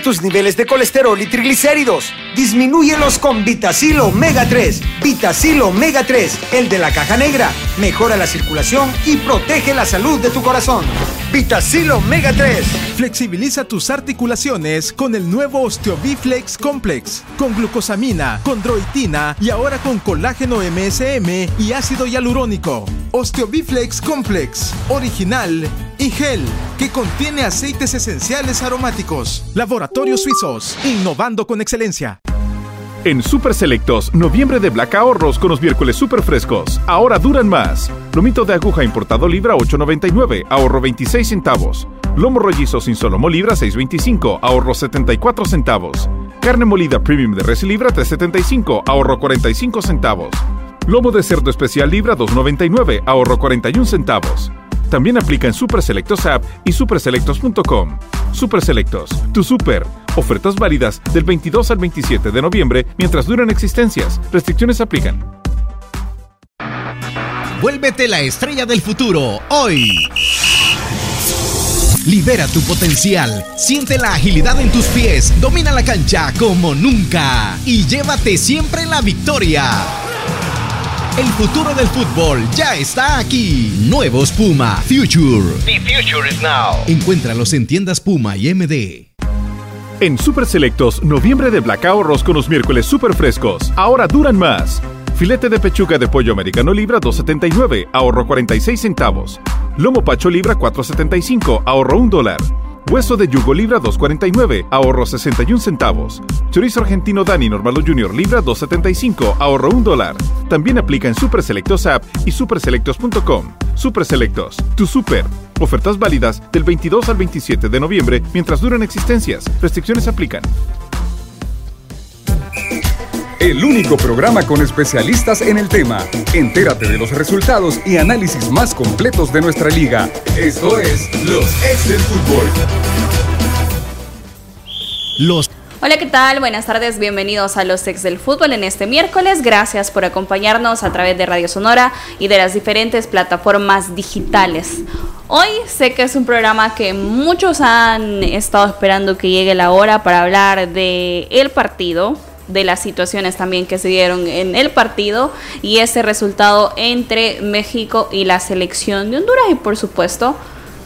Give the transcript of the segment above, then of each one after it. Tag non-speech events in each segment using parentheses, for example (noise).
tus niveles de colesterol y triglicéridos. Disminúyelos con Vitacil Omega 3. Vitacil Omega 3, el de la caja negra. Mejora la circulación y protege la salud de tu corazón. Vitacil Omega 3. Flexibiliza tus articulaciones con el nuevo Osteobiflex Complex. Con glucosamina, condroitina y ahora con colágeno MSM y ácido hialurónico. Osteobiflex Complex. Original y gel que contiene aceites esenciales aromáticos. Laboratorios Suizos, innovando con excelencia. En Super Selectos, noviembre de Black Ahorros con los miércoles super frescos. Ahora duran más. Lomito de aguja importado libra 8.99, ahorro 26 centavos. Lomo rollizo sin solomo libra 6.25, ahorro 74 centavos. Carne molida premium de res libra 3.75, ahorro 45 centavos. Lomo de cerdo especial libra 2.99, ahorro 41 centavos. También aplica en Super Selectos App y superselectos.com. Super Selectos, tu super. Ofertas válidas del 22 al 27 de noviembre mientras duran existencias. Restricciones aplican. Vuélvete la estrella del futuro hoy. Libera tu potencial, siente la agilidad en tus pies, domina la cancha como nunca y llévate siempre la victoria. El futuro del fútbol ya está aquí. Nuevos Puma Future. The future is now. Encuéntralos en tiendas Puma y MD. En Super Selectos, noviembre de Black Ahorros con los miércoles super frescos. Ahora duran más. Filete de pechuga de pollo americano libra 2.79, ahorro 46 centavos. Lomo pacho libra 4.75, ahorro 1 dólar. Hueso de yugo libra 2.49, ahorro 61 centavos. Chorizo argentino Dani Normalo Junior libra 2.75, ahorro 1 dólar. También aplica en Super Selectos App y superselectos.com. Super Selectos, tu super. Ofertas válidas del 22 al 27 de noviembre mientras duran existencias. Restricciones aplican. El único programa con especialistas en el tema. Entérate de los resultados y análisis más completos de nuestra liga. Esto es Los Ex del Fútbol. Los Hola, ¿qué tal? Buenas tardes, bienvenidos a los ex del fútbol en este miércoles. Gracias por acompañarnos a través de Radio Sonora y de las diferentes plataformas digitales. Hoy sé que es un programa que muchos han estado esperando que llegue la hora para hablar de el partido, de las situaciones también que se dieron en el partido y ese resultado entre México y la selección de Honduras. Y por supuesto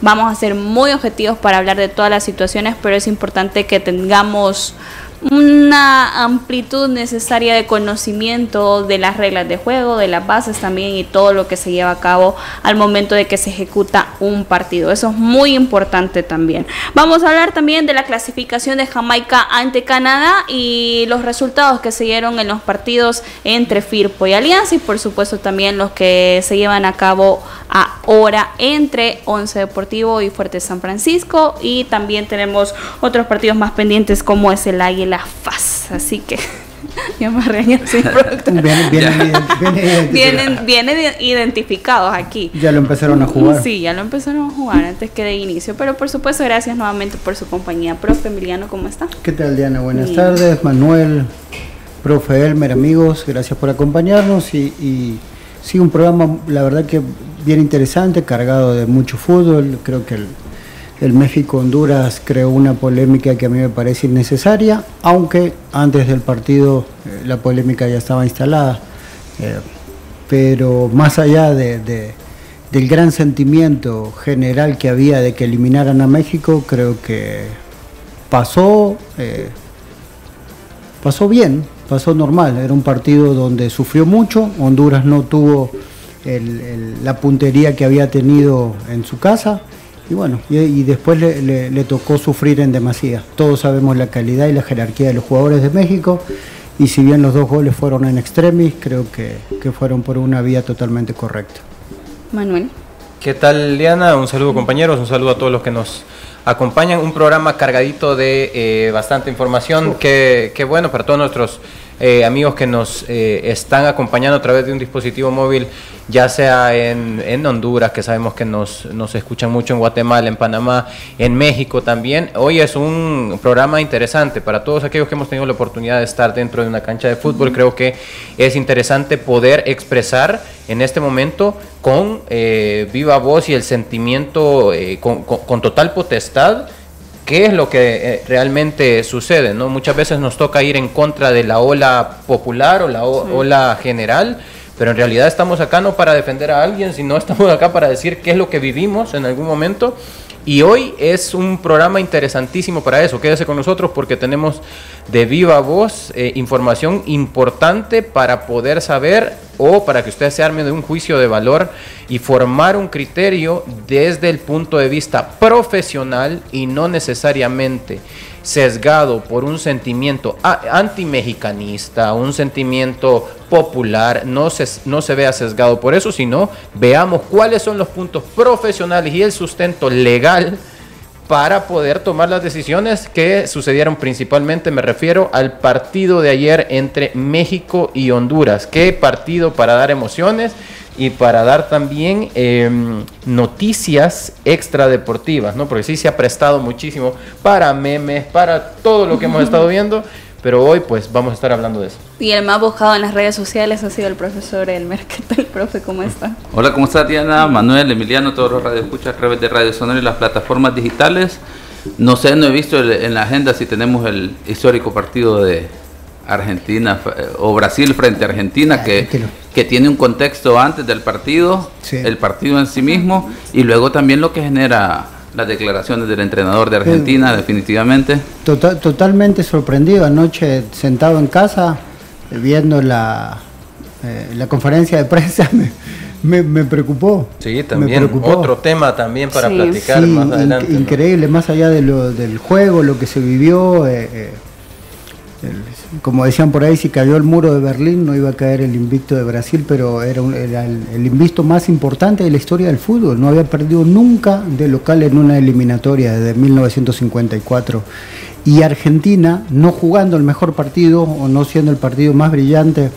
vamos a ser muy objetivos para hablar de todas las situaciones, pero es importante que tengamos una amplitud necesaria de conocimiento de las reglas de juego, de las bases también y todo lo que se lleva a cabo al momento de que se ejecuta un partido. Eso es muy importante también. Vamos a hablar también de la clasificación de Jamaica ante Canadá y los resultados que se dieron en los partidos entre Firpo y Alianza y por supuesto también los que se llevan a cabo ahora entre Once Deportivo y Fuerte San Francisco y también tenemos otros partidos más pendientes como es el Águila FAS. Así que (laughs) ya me regañan sin producto. Vienen, vienen, vienen, Vienen, vienen identificados aquí. Ya lo empezaron a jugar. Sí, ya lo empezaron a jugar antes que de inicio. Pero por supuesto, gracias nuevamente por su compañía. Profe Emiliano, ¿cómo está? ¿Qué tal, Diana? Buenas Bien. tardes. Manuel, profe Elmer, amigos, gracias por acompañarnos. Y, y sí, un programa, la verdad que bien interesante, cargado de mucho fútbol. Creo que el, el México-Honduras creó una polémica que a mí me parece innecesaria, aunque antes del partido eh, la polémica ya estaba instalada. Eh, pero más allá de, de- del gran sentimiento general que había de que eliminaran a México, creo que pasó, eh, pasó bien, pasó normal. Era un partido donde sufrió mucho, Honduras no tuvo la puntería que había tenido en su casa. Y bueno, y, y después le, le- le tocó sufrir en demasía. Todos sabemos la calidad y la jerarquía de los jugadores de México. Y si bien los dos goles fueron en extremis, creo que, que fueron por una vía totalmente correcta. Manuel. ¿Qué tal, Liana? Un saludo, compañeros. Un saludo a todos los que nos acompañan. Un programa cargadito de eh, bastante información. Qué qué bueno para todos nuestros eh, amigos que nos eh, están acompañando a través de un dispositivo móvil, ya sea en, en Honduras, que sabemos que nos, nos escuchan mucho en Guatemala, en Panamá, en México también. Hoy es un programa interesante para todos aquellos que hemos tenido la oportunidad de estar dentro de una cancha de fútbol. Creo que es interesante poder expresar en este momento con eh, viva voz y el sentimiento eh, con, con- con total potestad qué es lo que eh, realmente sucede, ¿no? Muchas veces nos toca ir en contra de la ola popular o la ola general, pero en realidad estamos acá no para defender a alguien, sino estamos acá para decir qué es lo que vivimos en algún momento. Y hoy es un programa interesantísimo para eso. Quédese con nosotros porque tenemos de viva voz eh, información importante para poder saber o para que usted se arme de un juicio de valor y formar un criterio desde el punto de vista profesional y no necesariamente sesgado por un sentimiento anti-mexicanista, un sentimiento popular, no se, no se vea sesgado por eso, sino veamos cuáles son los puntos profesionales y el sustento legal para poder tomar las decisiones que sucedieron principalmente, me refiero al partido de ayer entre México y Honduras. Qué partido para dar emociones y para dar también em, noticias extradeportivas, ¿no? Porque sí se ha prestado muchísimo para memes, para todo lo que hemos estado viendo, pero hoy pues vamos a estar hablando de eso. Y el más buscado en las redes sociales ha sido el profesor Elmer. (laughs) ¿Qué tal, profe? ¿Cómo está? Hola, ¿cómo está Diana? Manuel, Emiliano, todos los radioescuchas a través de Radio Sonora y las plataformas digitales. No sé, no he visto en la agenda si tenemos el histórico partido de Argentina eh, o Brasil frente a Argentina, que, que tiene un contexto antes del partido, el partido en sí mismo, y luego también lo que genera las declaraciones del entrenador de Argentina, definitivamente. Total, totalmente sorprendido anoche sentado en casa, viendo la, eh, la conferencia de prensa. (laughs) Me, me, preocupó. Sí, también otro tema también para platicar más adelante. increíble, más allá de lo, del juego, lo que se vivió, eh, como decían por ahí, si cayó el muro de Berlín no iba a caer el invicto de Brasil, pero era, el, el, invicto más importante de la historia del fútbol. No había perdido nunca de local en una eliminatoria desde 1954. Y Argentina, no jugando el mejor partido o no siendo el partido más brillante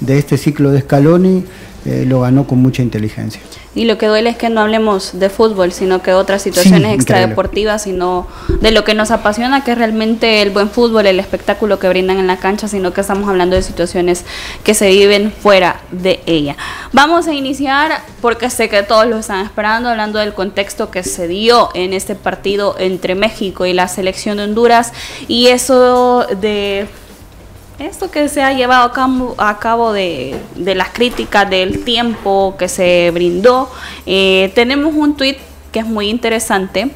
de este ciclo de Scaloni, eh, lo ganó con mucha inteligencia. Y lo que duele es que no hablemos de fútbol, sino que otras situaciones extradeportivas, sino de lo que nos apasiona, que es realmente el buen fútbol, el espectáculo que brindan en la cancha, sino que estamos hablando de situaciones que se viven fuera de ella. Vamos a iniciar, porque sé que todos lo están esperando, hablando del contexto que se dio en este partido entre México y la selección de Honduras, y eso de esto que se ha llevado a cabo, de, las críticas del tiempo que se brindó, eh, tenemos un tuit que es muy interesante.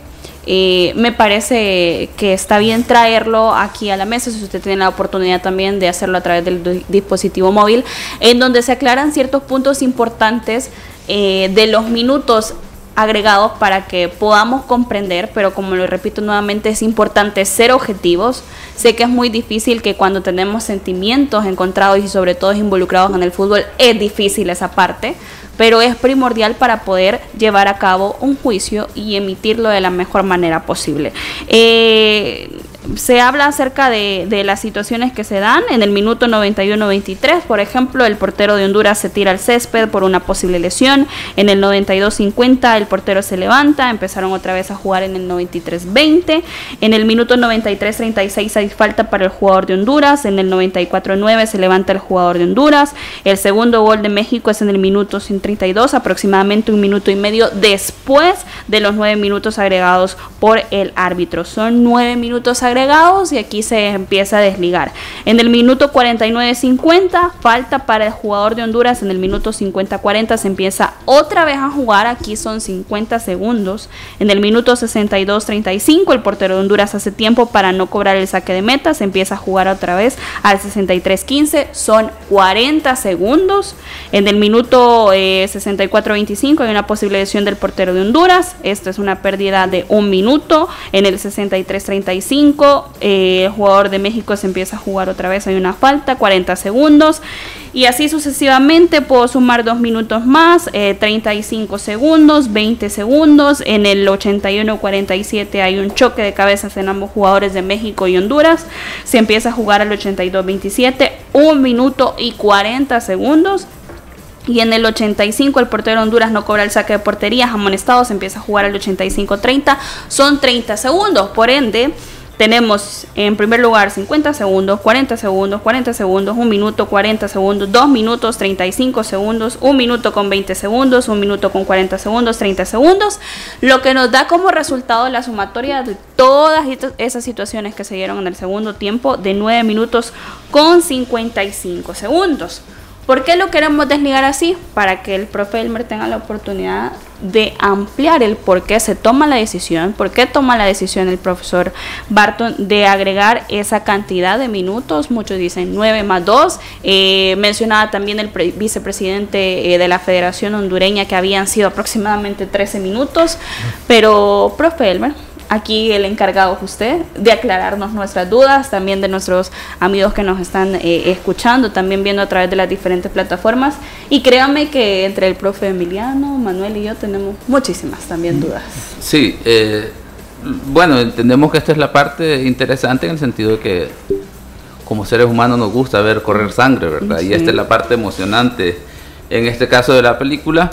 Eh, me parece que está bien traerlo aquí a la mesa, si usted tiene la oportunidad también de hacerlo a través del dispositivo móvil, en donde se aclaran ciertos puntos importantes eh, de los minutos agregados para que podamos comprender, pero como lo repito nuevamente, es importante ser objetivos. Sé que es muy difícil que cuando tenemos sentimientos encontrados y sobre todo involucrados en el fútbol, es difícil esa parte, pero es primordial para poder llevar a cabo un juicio y emitirlo de la mejor manera posible. Eh, se habla acerca de, las situaciones que se dan. En el minuto 91-23, por ejemplo, el portero de Honduras se tira al césped por una posible lesión. En el 92-50 el portero se levanta, empezaron otra vez a jugar en el 93-20. En el minuto 93-36 hay falta para el jugador de Honduras. En el 94-9 se levanta el jugador de Honduras. El segundo gol de México es en el minuto 32, aproximadamente un minuto y medio después de los nueve minutos agregados por el árbitro. Son nueve minutos agregados y aquí se empieza a desligar. En el minuto 49-50, falta para el jugador de Honduras. En el minuto 50-40 se empieza otra vez a jugar. Aquí son 50 segundos. En el minuto 62-35, el portero de Honduras hace tiempo para no cobrar el saque de meta. Se empieza a jugar otra vez al 63-15. Son 40 segundos. En el minuto 64-25 eh, hay una posible lesión del portero de Honduras. Esto es una pérdida de un minuto. En el 63-35 eh, el jugador de México se empieza a jugar otra vez, hay una falta, 40 segundos. Y así sucesivamente puedo sumar dos minutos más, 35 eh, segundos, 20 segundos. En el 81-47 hay un choque de cabezas en ambos jugadores de México y Honduras. Se empieza a jugar al 82-27, un minuto y 40 segundos. Y en el 85 el portero de Honduras no cobra el saque de portería, amonestado, se empieza a jugar al 85-30, son 30 segundos. Por ende, tenemos en primer lugar 50 segundos, 40 segundos, 40 segundos, 1 minuto, 40 segundos, 2 minutos, 35 segundos, 1 minuto con 20 segundos, 1 minuto con 40 segundos, 30 segundos, lo que nos da como resultado la sumatoria de todas esas situaciones que se dieron en el segundo tiempo de 9 minutos con 55 segundos. ¿Por qué lo queremos desligar así? Para que el profe Elmer tenga la oportunidad de ampliar el por qué se toma la decisión, por qué toma la decisión el profesor Barton de agregar esa cantidad de minutos, muchos dicen 9 más 2, eh, mencionaba también el vicepresidente eh, de la Federación Hondureña que habían sido aproximadamente 13 minutos, pero profe Elmer, aquí el encargado es usted de aclararnos nuestras dudas, también de nuestros amigos que nos están eh, escuchando, también viendo a través de las diferentes plataformas. Y créame que entre el profe Emiliano, Manuel y yo tenemos muchísimas también dudas. Sí, eh, bueno, entendemos que esta es la parte interesante en el sentido de que como seres humanos nos gusta ver correr sangre, ¿verdad? Y esta es la parte emocionante en este caso de la película.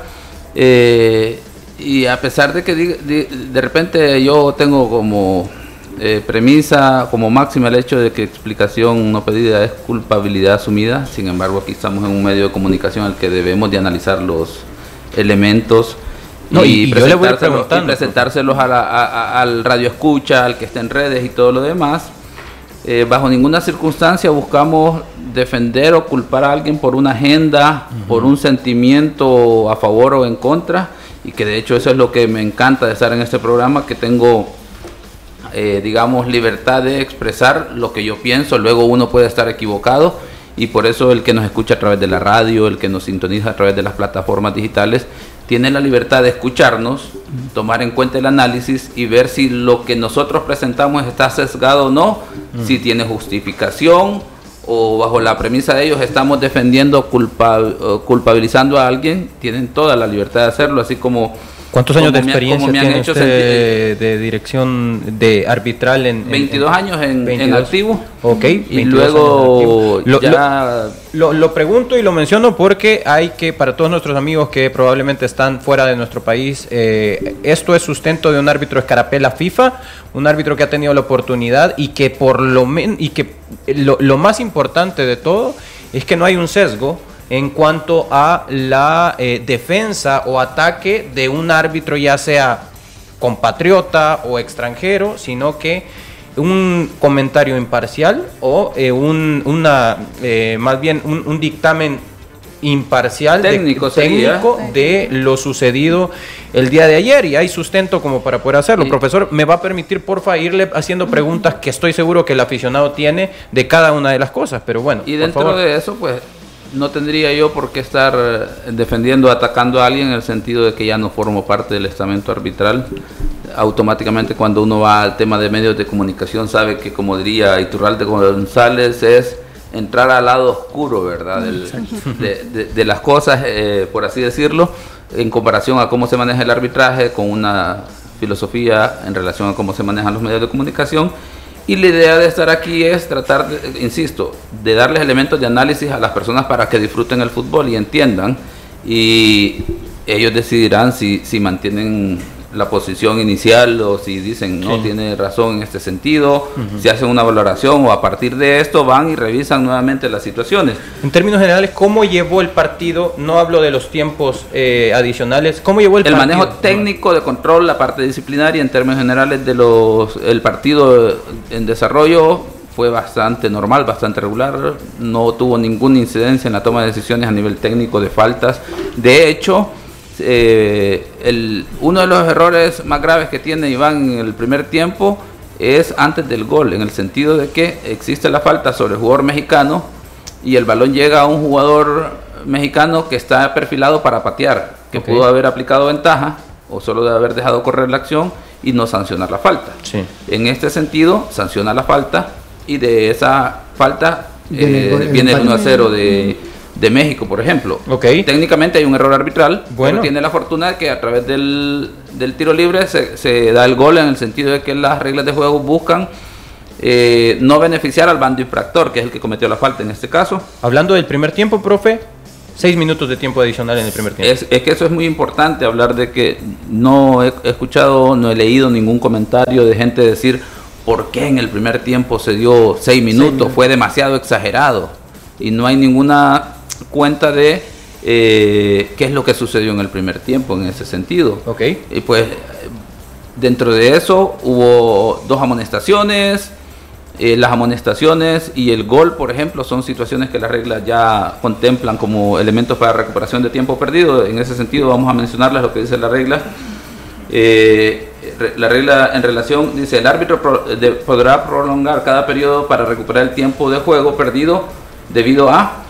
Eh, y a pesar de que de, repente yo tengo como eh, premisa, como máxima el hecho de que explicación no pedida es culpabilidad asumida, sin embargo aquí estamos en un medio de comunicación al que debemos de analizar los elementos y, presentárselos, al radio escucha, al que esté en redes y todo lo demás. Eh, bajo ninguna circunstancia buscamos defender o culpar a alguien por una agenda, por un sentimiento a favor o en contra y que de hecho eso es lo que me encanta de estar en este programa, que tengo, eh, digamos, libertad de expresar lo que yo pienso, luego uno puede estar equivocado. Y por eso el que nos escucha a través de la radio, el que nos sintoniza a través de las plataformas digitales, tiene la libertad de escucharnos, tomar en cuenta el análisis y ver si lo que nosotros presentamos está sesgado o no, si tiene justificación o bajo la premisa de ellos estamos defendiendo, culpa, culpabilizando a alguien, tienen toda la libertad de hacerlo, así como... ¿Cuántos años de experiencia tiene usted de dirección de arbitral en... 22 años en, en, activo. Ok. Y luego lo, ya... Lo, lo, pregunto y lo menciono porque hay que, para todos nuestros amigos que probablemente están fuera de nuestro país, eh, esto es sustento de un árbitro escarapela FIFA un árbitro que ha tenido la oportunidad y que por lo men y que lo, más importante de todo es que no hay un sesgo en cuanto a la eh, defensa o ataque de un árbitro ya sea compatriota o extranjero, sino que un comentario imparcial o eh, un, una, eh, más bien un, dictamen imparcial técnico, técnico de lo sucedido el día de ayer y hay sustento como para poder hacerlo. Profesor, ¿me va a permitir porfa irle haciendo preguntas que estoy seguro que el aficionado tiene de cada una de las cosas? Pero bueno. Y dentro de eso, pues no tendría yo por qué estar eh, defendiendo, atacando a alguien en el sentido de que ya no formo parte del estamento arbitral. Automáticamente cuando uno va al tema de medios de comunicación sabe que como diría Iturralde González es entrar al lado oscuro, ¿verdad? de, las cosas, eh, por así decirlo en comparación a cómo se maneja el arbitraje, con una filosofía en relación a cómo se manejan los medios de comunicación. Y la idea de estar aquí es tratar, insisto, de darles elementos de análisis a las personas para que disfruten el fútbol y entiendan. Y ellos decidirán si, si mantienen la posición inicial o si dicen no tiene razón en este sentido, si hacen una valoración o a partir de esto van y revisan nuevamente las situaciones. En términos generales, ¿cómo llevó el partido? No hablo de los tiempos eh, adicionales, ¿cómo llevó el, el manejo técnico de control, la parte disciplinaria en términos generales de los el partido en desarrollo fue bastante normal, bastante regular, no tuvo ninguna incidencia en la toma de decisiones a nivel técnico de faltas. De hecho, eh, el, uno de los errores más graves que tiene Iván en el primer tiempo es antes del gol, en el sentido de que existe la falta sobre el jugador mexicano y el balón llega a un jugador mexicano que está perfilado para patear, que pudo haber aplicado ventaja o solo de haber dejado correr la acción y no sancionar la falta. En este sentido, sanciona la falta y de esa falta eh, viene el 1 a 0 de de México, por ejemplo. Okay. Técnicamente hay un error arbitral, bueno. tiene la fortuna de que a través del, tiro libre se, da el gol en el sentido de que las reglas de juego buscan eh, no beneficiar al bando infractor, que es el que cometió la falta en este caso. Hablando del primer tiempo, profe, seis minutos de tiempo adicional en el primer tiempo. Es, que eso es muy importante, hablar de que no he, escuchado, no he leído ningún comentario de gente decir por qué en el primer tiempo se dio seis minutos, fue demasiado exagerado y no hay ninguna cuenta de eh, qué es lo que sucedió en el primer tiempo en ese sentido. Ok. Y pues dentro de eso hubo dos amonestaciones. eh, las amonestaciones y el gol, por ejemplo, son situaciones que las reglas ya contemplan como elementos para recuperación de tiempo perdido. En ese sentido, vamos a mencionarles lo que dice la regla. Eh, la regla en relación dice el árbitro pro- de- podrá prolongar cada periodo para recuperar el tiempo de juego perdido debido a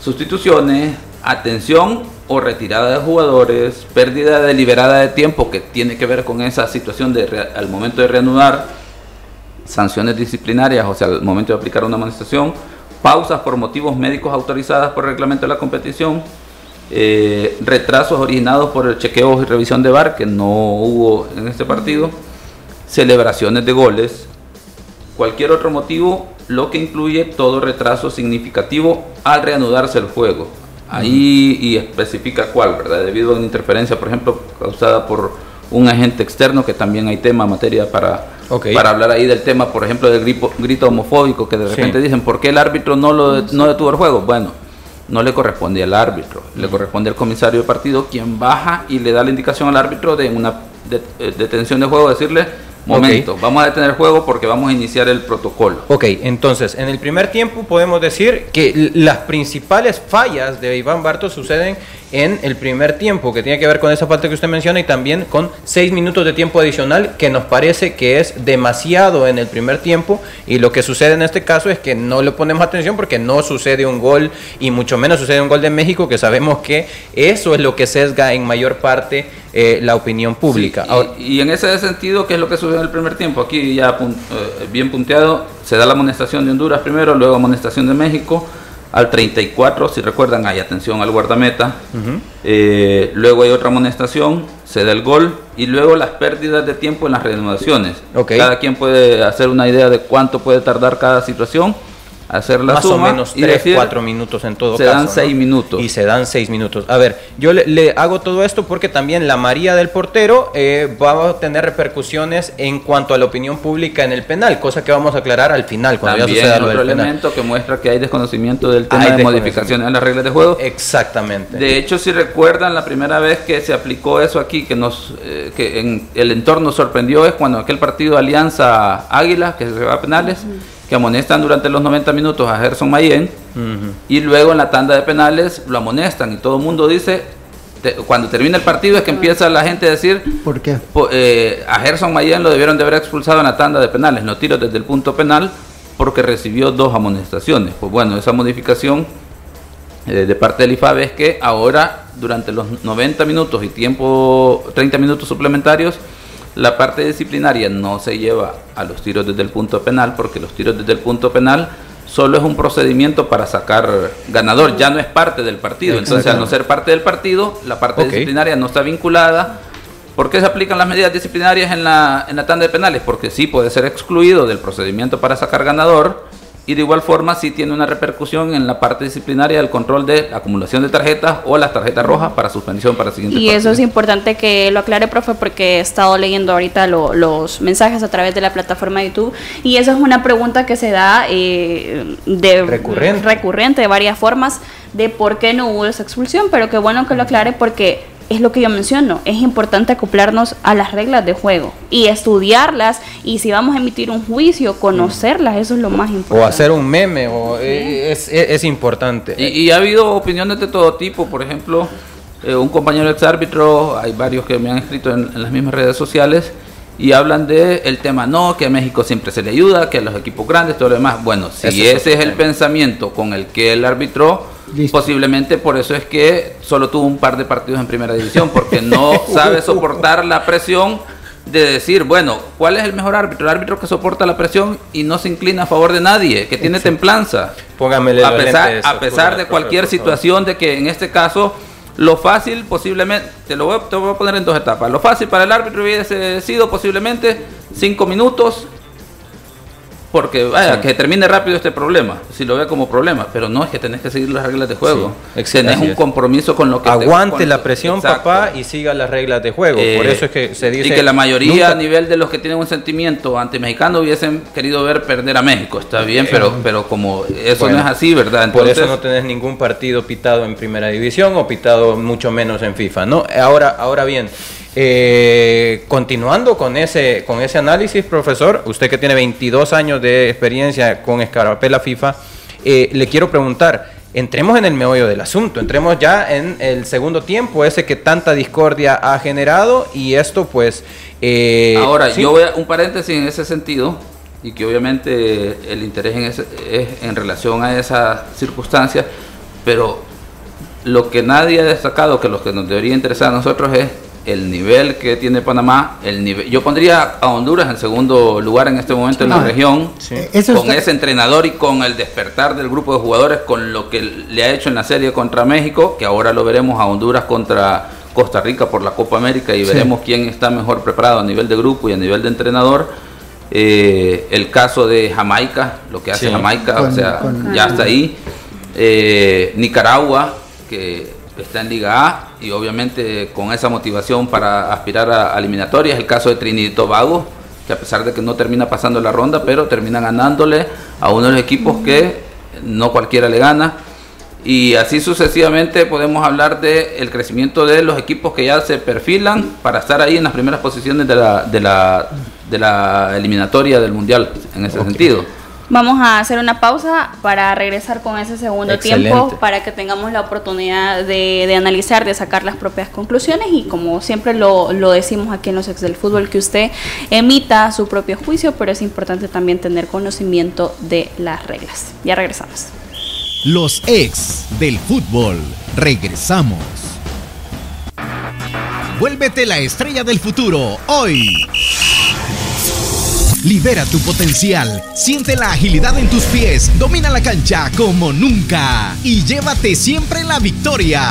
sustituciones, atención o retirada de jugadores, pérdida deliberada de tiempo que tiene que ver con esa situación de re- al momento de reanudar, sanciones disciplinarias, o sea, al momento de aplicar una amonestación, pausas por motivos médicos autorizadas por reglamento de la competición, eh, retrasos originados por el chequeo y revisión de VAR, que no hubo en este partido, celebraciones de goles, cualquier otro motivo, lo que incluye todo retraso significativo al reanudarse el juego. Ahí y especifica cuál, ¿verdad? Debido a una interferencia, por ejemplo, causada por un agente externo, que también hay tema, materia para, para hablar ahí del tema, por ejemplo, del grito, grito homofóbico, que de Sí. repente dicen, ¿por qué el árbitro no, lo, no detuvo el juego? Bueno, no le corresponde al árbitro, le corresponde al comisario de partido, quien baja y le da la indicación al árbitro de una de- eh, detención de juego, decirle, momento, vamos a detener el juego porque vamos a iniciar el protocolo. Ok, entonces, en el primer tiempo podemos decir que las principales fallas de Iván Bartos suceden en el primer tiempo, que tiene que ver con esa parte que usted menciona y también con seis minutos de tiempo adicional, que nos parece que es demasiado en el primer tiempo. Y lo que sucede en este caso es que no le ponemos atención porque no sucede un gol y mucho menos sucede un gol de México, que sabemos que eso es lo que sesga en mayor parte eh, la opinión pública. Sí, y- Ahora- y, en ese sentido, ¿qué es lo que sucede en el primer tiempo? Aquí ya pun- eh, bien punteado, se da la amonestación de Honduras primero, luego amonestación de México. Al 34, si recuerdan, hay atención al guardameta. Eh, luego hay otra amonestación, se da el gol y luego las pérdidas de tiempo en las reanudaciones. Cada quien puede hacer una idea de cuánto puede tardar cada situación, hacer la más suma o menos y 3, decir, 4 minutos en todo se caso. dan ¿no? seis minutos. Y se dan 6 minutos. A ver, yo le, le hago todo esto porque también la María del portero eh, va a tener repercusiones en cuanto a la opinión pública en el penal, cosa que vamos a aclarar al final, cuando ya También suceda lo otro del penal. elemento que muestra que hay desconocimiento del tema Hay de modificaciones en las reglas de juego. Exactamente. De hecho, si recuerdan, la primera vez que se aplicó eso aquí, que nos eh, que en el entorno sorprendió, es cuando aquel partido Alianza Águila, que se va a penales, que amonestan durante los 90 minutos a Gerson Mayen, y luego en la tanda de penales lo amonestan, y todo el mundo dice, te- cuando termina el partido es que empieza la gente a decir, ¿Por qué? po- eh, a Gerson Mayen lo debieron de haber expulsado en la tanda de penales, no tiros desde el punto penal, porque recibió dos amonestaciones. Pues bueno, esa modificación eh, de parte del IFAB es que ahora, durante los 90 minutos y tiempo, 30 minutos suplementarios, la parte disciplinaria no se lleva a los tiros desde el punto penal, porque los tiros desde el punto penal solo es un procedimiento para sacar ganador, ya no es parte del partido. Entonces, al no ser parte del partido, la parte disciplinaria no está vinculada. ¿Por qué se aplican las medidas disciplinarias en la, en la tanda de penales? Porque sí puede ser excluido del procedimiento para sacar ganador y de igual forma sí tiene una repercusión en la parte disciplinaria del control de la acumulación de tarjetas o las tarjetas rojas para suspensión para siguiente Y eso es importante que lo aclare, profe, porque he estado leyendo ahorita lo- los mensajes a través de la plataforma de YouTube y esa es una pregunta que se da eh, de Recurrente. recurrente de varias formas de por qué no hubo esa expulsión, pero qué bueno que lo aclare porque es lo que yo menciono, es importante acoplarnos a las reglas de juego y estudiarlas y si vamos a emitir un juicio, conocerlas, eso es lo más importante. O hacer un meme, o, eh, es, es- es importante. Y, y ha habido opiniones de todo tipo, por ejemplo, eh, un compañero ex árbitro, hay varios que me han escrito en, en las mismas redes sociales y hablan de el tema no, que a México siempre se le ayuda, que a los equipos grandes, todo lo demás. Bueno, si Ese es el pensamiento con el que él arbitró, Listo. posiblemente por eso es que solo tuvo un par de partidos en primera división, porque (laughs) no sabe soportar la presión de decir, bueno, ¿cuál es el mejor árbitro? El árbitro que soporta la presión y no se inclina a favor de nadie, que tiene templanza. Póngamele a pesar, a pesar de cualquier situación de que en este caso lo fácil posiblemente, te lo voy, a- te voy a poner en dos etapas, lo fácil para el árbitro hubiese sido posiblemente cinco minutos porque vaya, que termine rápido este problema, si lo ve como problema, pero no es que tenés que seguir las reglas de juego. Sí, tenés un compromiso con lo que aguante te, la presión, exacto. papá, y siga las reglas de juego. Eh, Por eso es que se dice y que la mayoría nunca... a nivel de los que tienen un sentimiento anti-mexicano hubiesen querido ver perder a México, está bien, pero eh, pero como eso bueno, no es así, ¿verdad? Entonces, por eso no tenés ningún partido pitado en Primera División o pitado mucho menos en FIFA, ¿no? Ahora ahora bien, eh, continuando con ese, con ese análisis, profesor, usted que tiene 22 años de experiencia con Escarapela FIFA, eh, le quiero preguntar, entremos en el meollo del asunto, entremos ya en el segundo tiempo, ese que tanta discordia ha generado y esto pues... Eh, Ahora, ¿sí? yo voy a un paréntesis en ese sentido y que obviamente el interés en ese, es en relación a esa circunstancia, pero lo que nadie ha destacado, que lo que nos debería interesar a nosotros es el nivel que tiene Panamá, el nivel, yo pondría a Honduras en segundo lugar en este momento en la región, sí. con ese entrenador y con el despertar del grupo de jugadores, con lo que le ha hecho en la serie contra México, que ahora lo veremos a Honduras contra Costa Rica por la Copa América y veremos quién está mejor preparado a nivel de grupo y a nivel de entrenador. Eh, el caso de Jamaica, lo que hace sí. Jamaica, con, o sea, con, ya está ahí. Eh, Nicaragua, que está en Liga A y obviamente con esa motivación para aspirar a, a eliminatorias. El caso de Trinidad y Tobago, que a pesar de que no termina pasando la ronda, pero termina ganándole a uno de los equipos que no cualquiera le gana. Y así sucesivamente podemos hablar del el crecimiento de los equipos que ya se perfilan para estar ahí en las primeras posiciones de la, de la, de la eliminatoria del Mundial en ese okay. sentido. Vamos a hacer una pausa para regresar con ese segundo Excelente. tiempo para que tengamos la oportunidad de, de, analizar, de sacar las propias conclusiones y como siempre lo, lo, decimos aquí en los ex del fútbol, que usted emita su propio juicio, pero es importante también tener conocimiento de las reglas. Ya regresamos. Los ex del fútbol. Regresamos. Vuélvete la estrella del futuro hoy. Libera tu potencial, siente la agilidad en tus pies, domina la cancha como nunca y llévate siempre la victoria.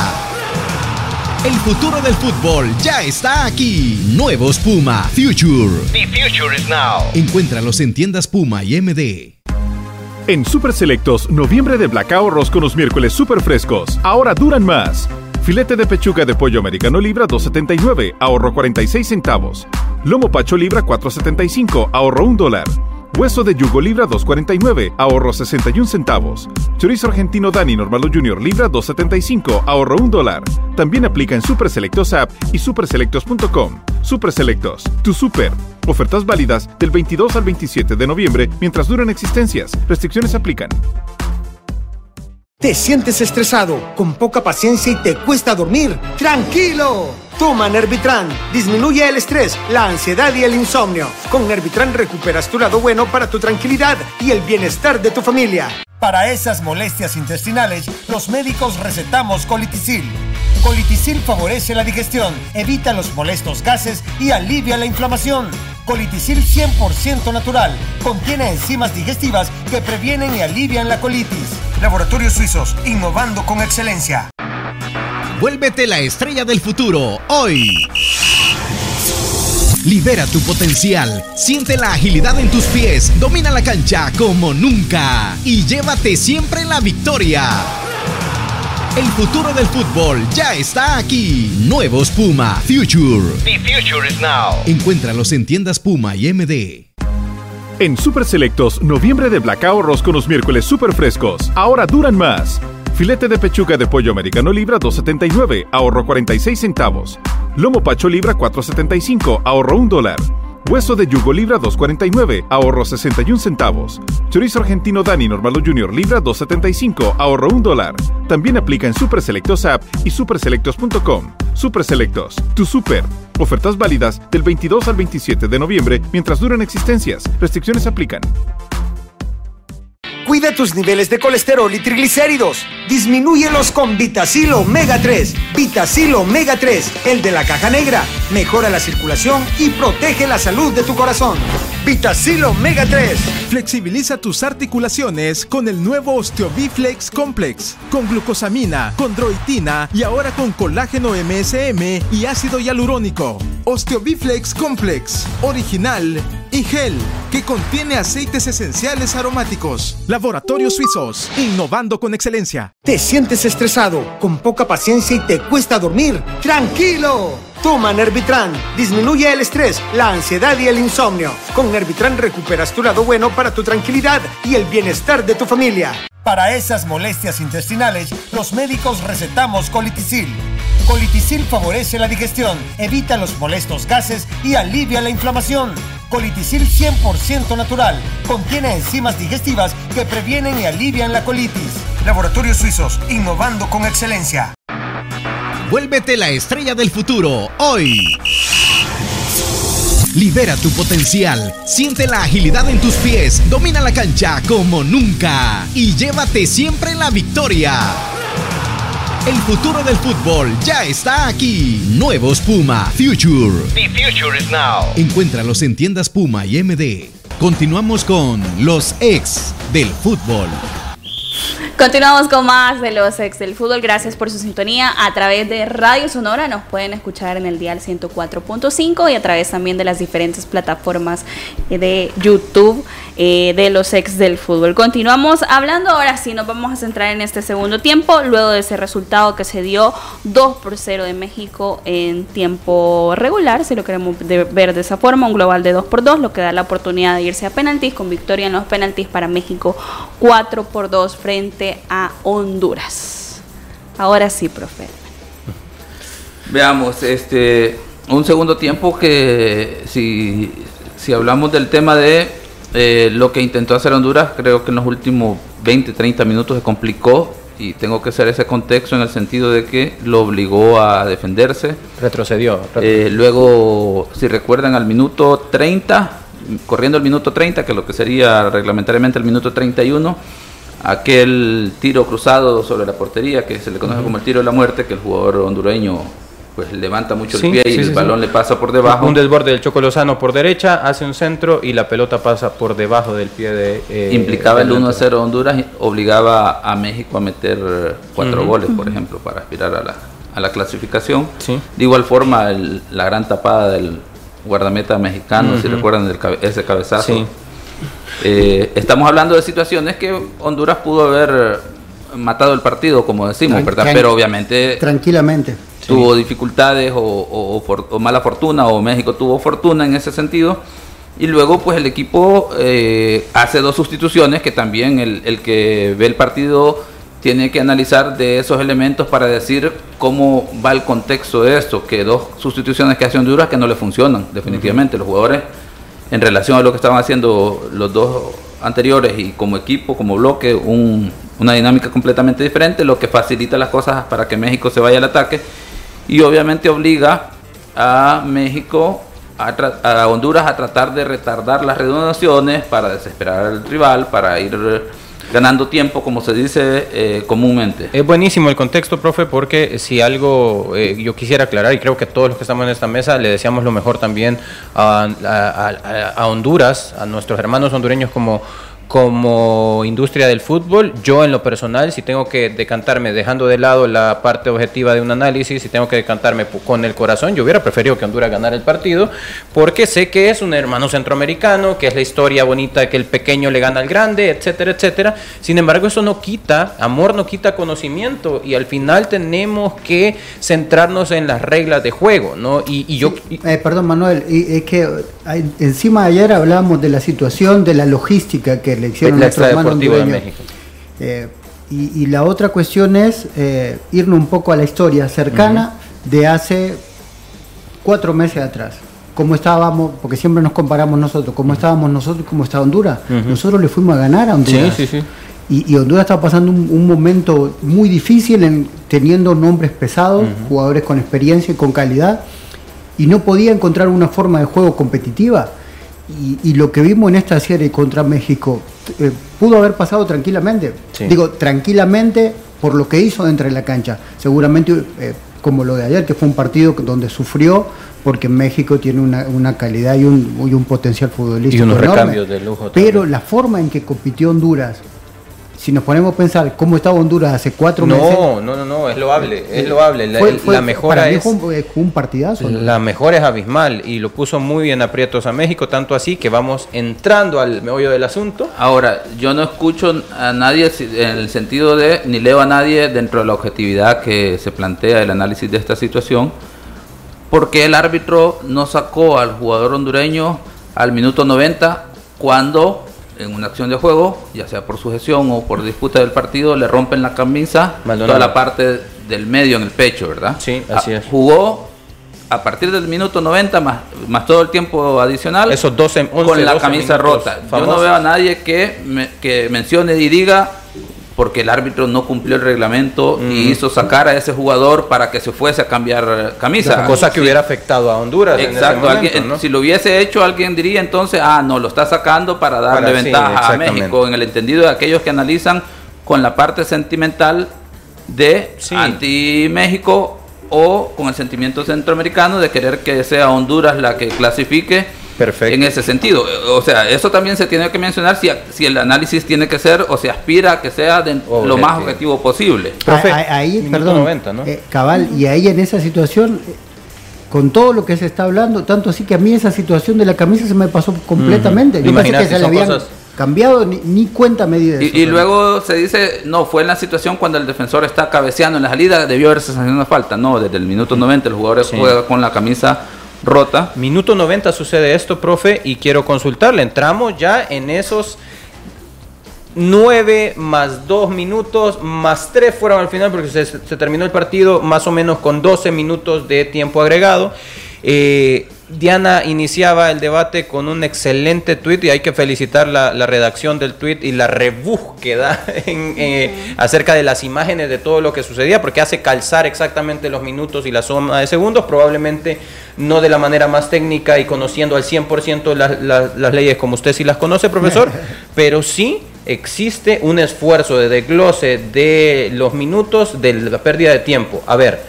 El futuro del fútbol ya está aquí. Nuevos Puma Future. The future is now. Encuéntralos en tiendas Puma y MD. En Super Selectos, noviembre de Black ahorros con los miércoles super frescos. Ahora duran más. Filete de pechuga de pollo americano libra 2.79, ahorro 46 centavos. Lomo pacho libra 4.75, ahorro 1 dólar. Hueso de yugo libra 2.49, ahorro 61 centavos. Chorizo argentino Dani Normalo Junior libra 2.75, ahorro 1 dólar. También aplica en Super Selectos App y superselectos.com. Super Selectos, tu super. Ofertas válidas del 22 al 27 de noviembre mientras duran existencias. Restricciones aplican. ¿Te sientes estresado, con poca paciencia y te cuesta dormir? ¡Tranquilo! Toma Nervitran. Disminuye el estrés, la ansiedad y el insomnio. Con Nervitran recuperas tu lado bueno para tu tranquilidad y el bienestar de tu familia. Para esas molestias intestinales, los médicos recetamos colitisil. Colitisil favorece la digestión, evita los molestos gases y alivia la inflamación. Colitisil 100% natural. Contiene enzimas digestivas que previenen y alivian la colitis. Laboratorios Suizos, innovando con excelencia. Vuélvete la estrella del futuro hoy. Libera tu potencial, siente la agilidad en tus pies, domina la cancha como nunca y llévate siempre la victoria. El futuro del fútbol ya está aquí. Nuevos Puma Future. The future is now. Encuéntralos en tiendas Puma y MD. En Super Selectos, noviembre de Black ahorros con los miércoles super frescos. Ahora duran más. Filete de pechuga de pollo americano libra 2.79, ahorro 46 centavos. Lomo pacho libra 4.75, ahorro 1 dólar. Hueso de yugo libra 2.49, ahorro 61 centavos. Chorizo argentino Dani Normalo Junior libra 2.75, ahorro 1 dólar. También aplica en Super Selectos App y superselectos.com. Super Selectos, tu super. Ofertas válidas del 22 al 27 de noviembre mientras duran existencias. Restricciones aplican. Cuida tus niveles de colesterol y triglicéridos. Disminúyelos con Vitacil Omega 3. Vitacil Omega 3, el de la caja negra. Mejora la circulación y protege la salud de tu corazón. Vitacil Omega 3. Flexibiliza tus articulaciones con el nuevo Osteobiflex Complex. Con glucosamina, condroitina y ahora con colágeno MSM y ácido hialurónico. Osteobiflex Complex. Original y gel, que contiene aceites esenciales aromáticos. Laboratorios Suizos, innovando con excelencia. ¿Te sientes estresado, con poca paciencia y te cuesta dormir? ¡Tranquilo! Toma Nervitran. Disminuye el estrés, la ansiedad y el insomnio. Con Nervitran recuperas tu lado bueno para tu tranquilidad y el bienestar de tu familia. Para esas molestias intestinales, los médicos recetamos Colitisil. Colitisil favorece la digestión, evita los molestos gases y alivia la inflamación. Colitisil 100% natural. Contiene enzimas digestivas que previenen y alivian la colitis. Laboratorios Suizos, innovando con excelencia. Vuélvete la estrella del futuro hoy. Libera tu potencial, siente la agilidad en tus pies, domina la cancha como nunca y llévate siempre la victoria. El futuro del fútbol ya está aquí. Nuevos Puma Future. The future is now. Encuéntralos en tiendas Puma y MD. Continuamos con los ex del fútbol. Continuamos con más de los ex del fútbol. Gracias por su sintonía. A través de Radio Sonora nos pueden escuchar en el dial 104.5 y a través también de las diferentes plataformas de YouTube eh, de los ex del fútbol. Continuamos hablando. Ahora sí, nos vamos a centrar en este segundo tiempo. Luego de ese resultado que se dio 2 por 0 de México en tiempo regular, si lo queremos ver de esa forma, un global de 2 por 2, lo que da la oportunidad de irse a penaltis con victoria en los penaltis para México 4 por 2 frente a Honduras. Ahora sí, profe. Veamos, este, un segundo tiempo que si, si hablamos del tema de eh, lo que intentó hacer Honduras, creo que en los últimos 20, 30 minutos se complicó y tengo que hacer ese contexto en el sentido de que lo obligó a defenderse. Retrocedió. Eh, luego, si recuerdan, al minuto 30, corriendo el minuto 30, que es lo que sería reglamentariamente el minuto 31, aquel tiro cruzado sobre la portería, que se le conoce como el tiro de la muerte, que el jugador hondureño pues levanta mucho Sí, el pie y sí, el sí, balón sí. le pasa por debajo. Un desborde del Choco Lozano por derecha, hace un centro y la pelota pasa por debajo del pie de. eh, implicaba el del 1 a delantero. 0 Honduras y obligaba a México a meter cuatro goles, por ejemplo, para aspirar a la, a la clasificación. De igual forma, el- la gran tapada del guardameta mexicano, si recuerdan del ese cabezazo. Sí. Eh, estamos hablando de situaciones que Honduras pudo haber matado el partido, como decimos, Tran- ¿verdad? Pero obviamente Tranquilamente. Tuvo dificultades o, o- o for- o mala fortuna o México tuvo fortuna en ese sentido. Y luego pues el equipo eh, hace dos sustituciones que también el, el que ve el partido tiene que analizar de esos elementos para decir cómo va el contexto de esto, que dos sustituciones que hace Honduras que no le funcionan definitivamente, los jugadores en relación a lo que estaban haciendo los dos anteriores y como equipo, como bloque, un- una dinámica completamente diferente, lo que facilita las cosas para que México se vaya al ataque y obviamente obliga a México, a, a Honduras a tratar de retardar las renovaciones para desesperar al rival, para ir ganando tiempo, como se dice eh, comúnmente. Es buenísimo el contexto, profe, porque si algo eh, yo quisiera aclarar, y creo que todos los que estamos en esta mesa le deseamos lo mejor también a- a Honduras, a nuestros hermanos hondureños como, como industria del fútbol. Yo en lo personal, si tengo que decantarme, dejando de lado la parte objetiva de un análisis, si tengo que decantarme con el corazón, yo hubiera preferido que Honduras ganara el partido, porque sé que es un hermano centroamericano, que es la historia bonita que el pequeño le gana al grande, etcétera, etcétera. Sin embargo, eso no quita, amor no quita conocimiento, y al final tenemos que centrarnos en las reglas de juego, ¿no? Y, y yo... Eh, perdón, Manuel, y, es que encima de ayer hablábamos de la situación de la logística que le hicieron La extradeportiva de. México. Eh, y, y la otra cuestión es eh, irnos un poco a la historia cercana de hace cuatro meses atrás. Cómo estábamos, porque siempre nos comparamos nosotros, cómo estábamos nosotros y cómo está Honduras. Nosotros le fuimos a ganar a Honduras. Sí, sí, sí. Y, y Honduras está pasando un, un momento muy difícil en, teniendo nombres pesados, jugadores con experiencia y con calidad, y no podía encontrar una forma de juego competitiva. Y, y lo que vimos en esta serie contra México eh, pudo haber pasado tranquilamente. Sí. Digo, tranquilamente por lo que hizo dentro de la cancha. Seguramente eh, como lo de ayer, que fue un partido donde sufrió, porque México tiene una, una calidad y un, y un potencial futbolístico. Y unos enorme. recambios de lujo Pero la forma en que compitió Honduras si nos ponemos a pensar cómo estaba Honduras hace cuatro meses. No, no, no, no, es loable, es loable. La, fue- la mejora para mí es. fue un, eh, un partidazo. La mejora es abismal y lo puso muy bien aprietos a México, tanto así que vamos entrando al meollo del asunto. Ahora, yo no escucho a nadie en el sentido de, ni leo a nadie dentro de la objetividad que se plantea el análisis de esta situación, porque el árbitro no sacó al jugador hondureño al minuto 90 cuando en una acción de juego, ya sea por sujeción o por disputa del partido, le rompen la camisa, Maldonado. toda la parte del medio en el pecho, ¿verdad? Sí, así Ah, es. Jugó a partir del minuto 90 más, más todo el tiempo adicional Esos 12, 11, con la 12 camisa rota. Yo no veo a nadie que, me- que mencione y diga porque el árbitro no cumplió el reglamento y hizo sacar a ese jugador para que se fuese a cambiar eh, camisa. Cosa que Sí. hubiera afectado a Honduras. en Exacto, momento, alguien- ¿no? si lo hubiese hecho alguien diría entonces, ah, no, lo está sacando para darle Para- sí, ventaja a. México, en el entendido de aquellos que analizan con la parte sentimental de Sí. anti-México o con el sentimiento centroamericano de querer que sea Honduras la que clasifique Perfecto. en ese sentido. O sea, eso también se tiene que mencionar si, si el análisis tiene que ser o se aspira a que sea de lo más Objetivo. posible. Profe, ahí, perdón, 90, ¿no? eh, cabal, y ahí en esa situación, eh, con todo lo que se está hablando, tanto así que a mí esa situación de la camisa se me pasó completamente. Yo pensé Imagínate, que se le son habían cosas- cambiado, ni, ni cuenta me di de eso. Y, y luego se dice, no, fue en la situación cuando el defensor está cabeceando en la salida, debió haberse sancionado una falta. No, desde el minuto 90 el jugador Sí. juega con la camisa rota. Minuto 90 sucede esto, profe, y quiero consultarle. Entramos ya en esos 9 más 2 minutos, más 3 fueron al final porque se, terminó el partido más o menos con 12 minutos de tiempo agregado. Eh, Diana iniciaba el debate con un excelente tuit y hay que felicitar la, la redacción del tuit y la rebúsqueda (laughs) en, eh, acerca de las imágenes de todo lo que sucedía porque hace calzar exactamente los minutos y la suma de segundos, probablemente no de la manera más técnica y conociendo al 100% las, las- las leyes como usted sí las conoce, profesor, (laughs) pero sí existe un esfuerzo de desglose de los minutos de la pérdida de tiempo. A ver,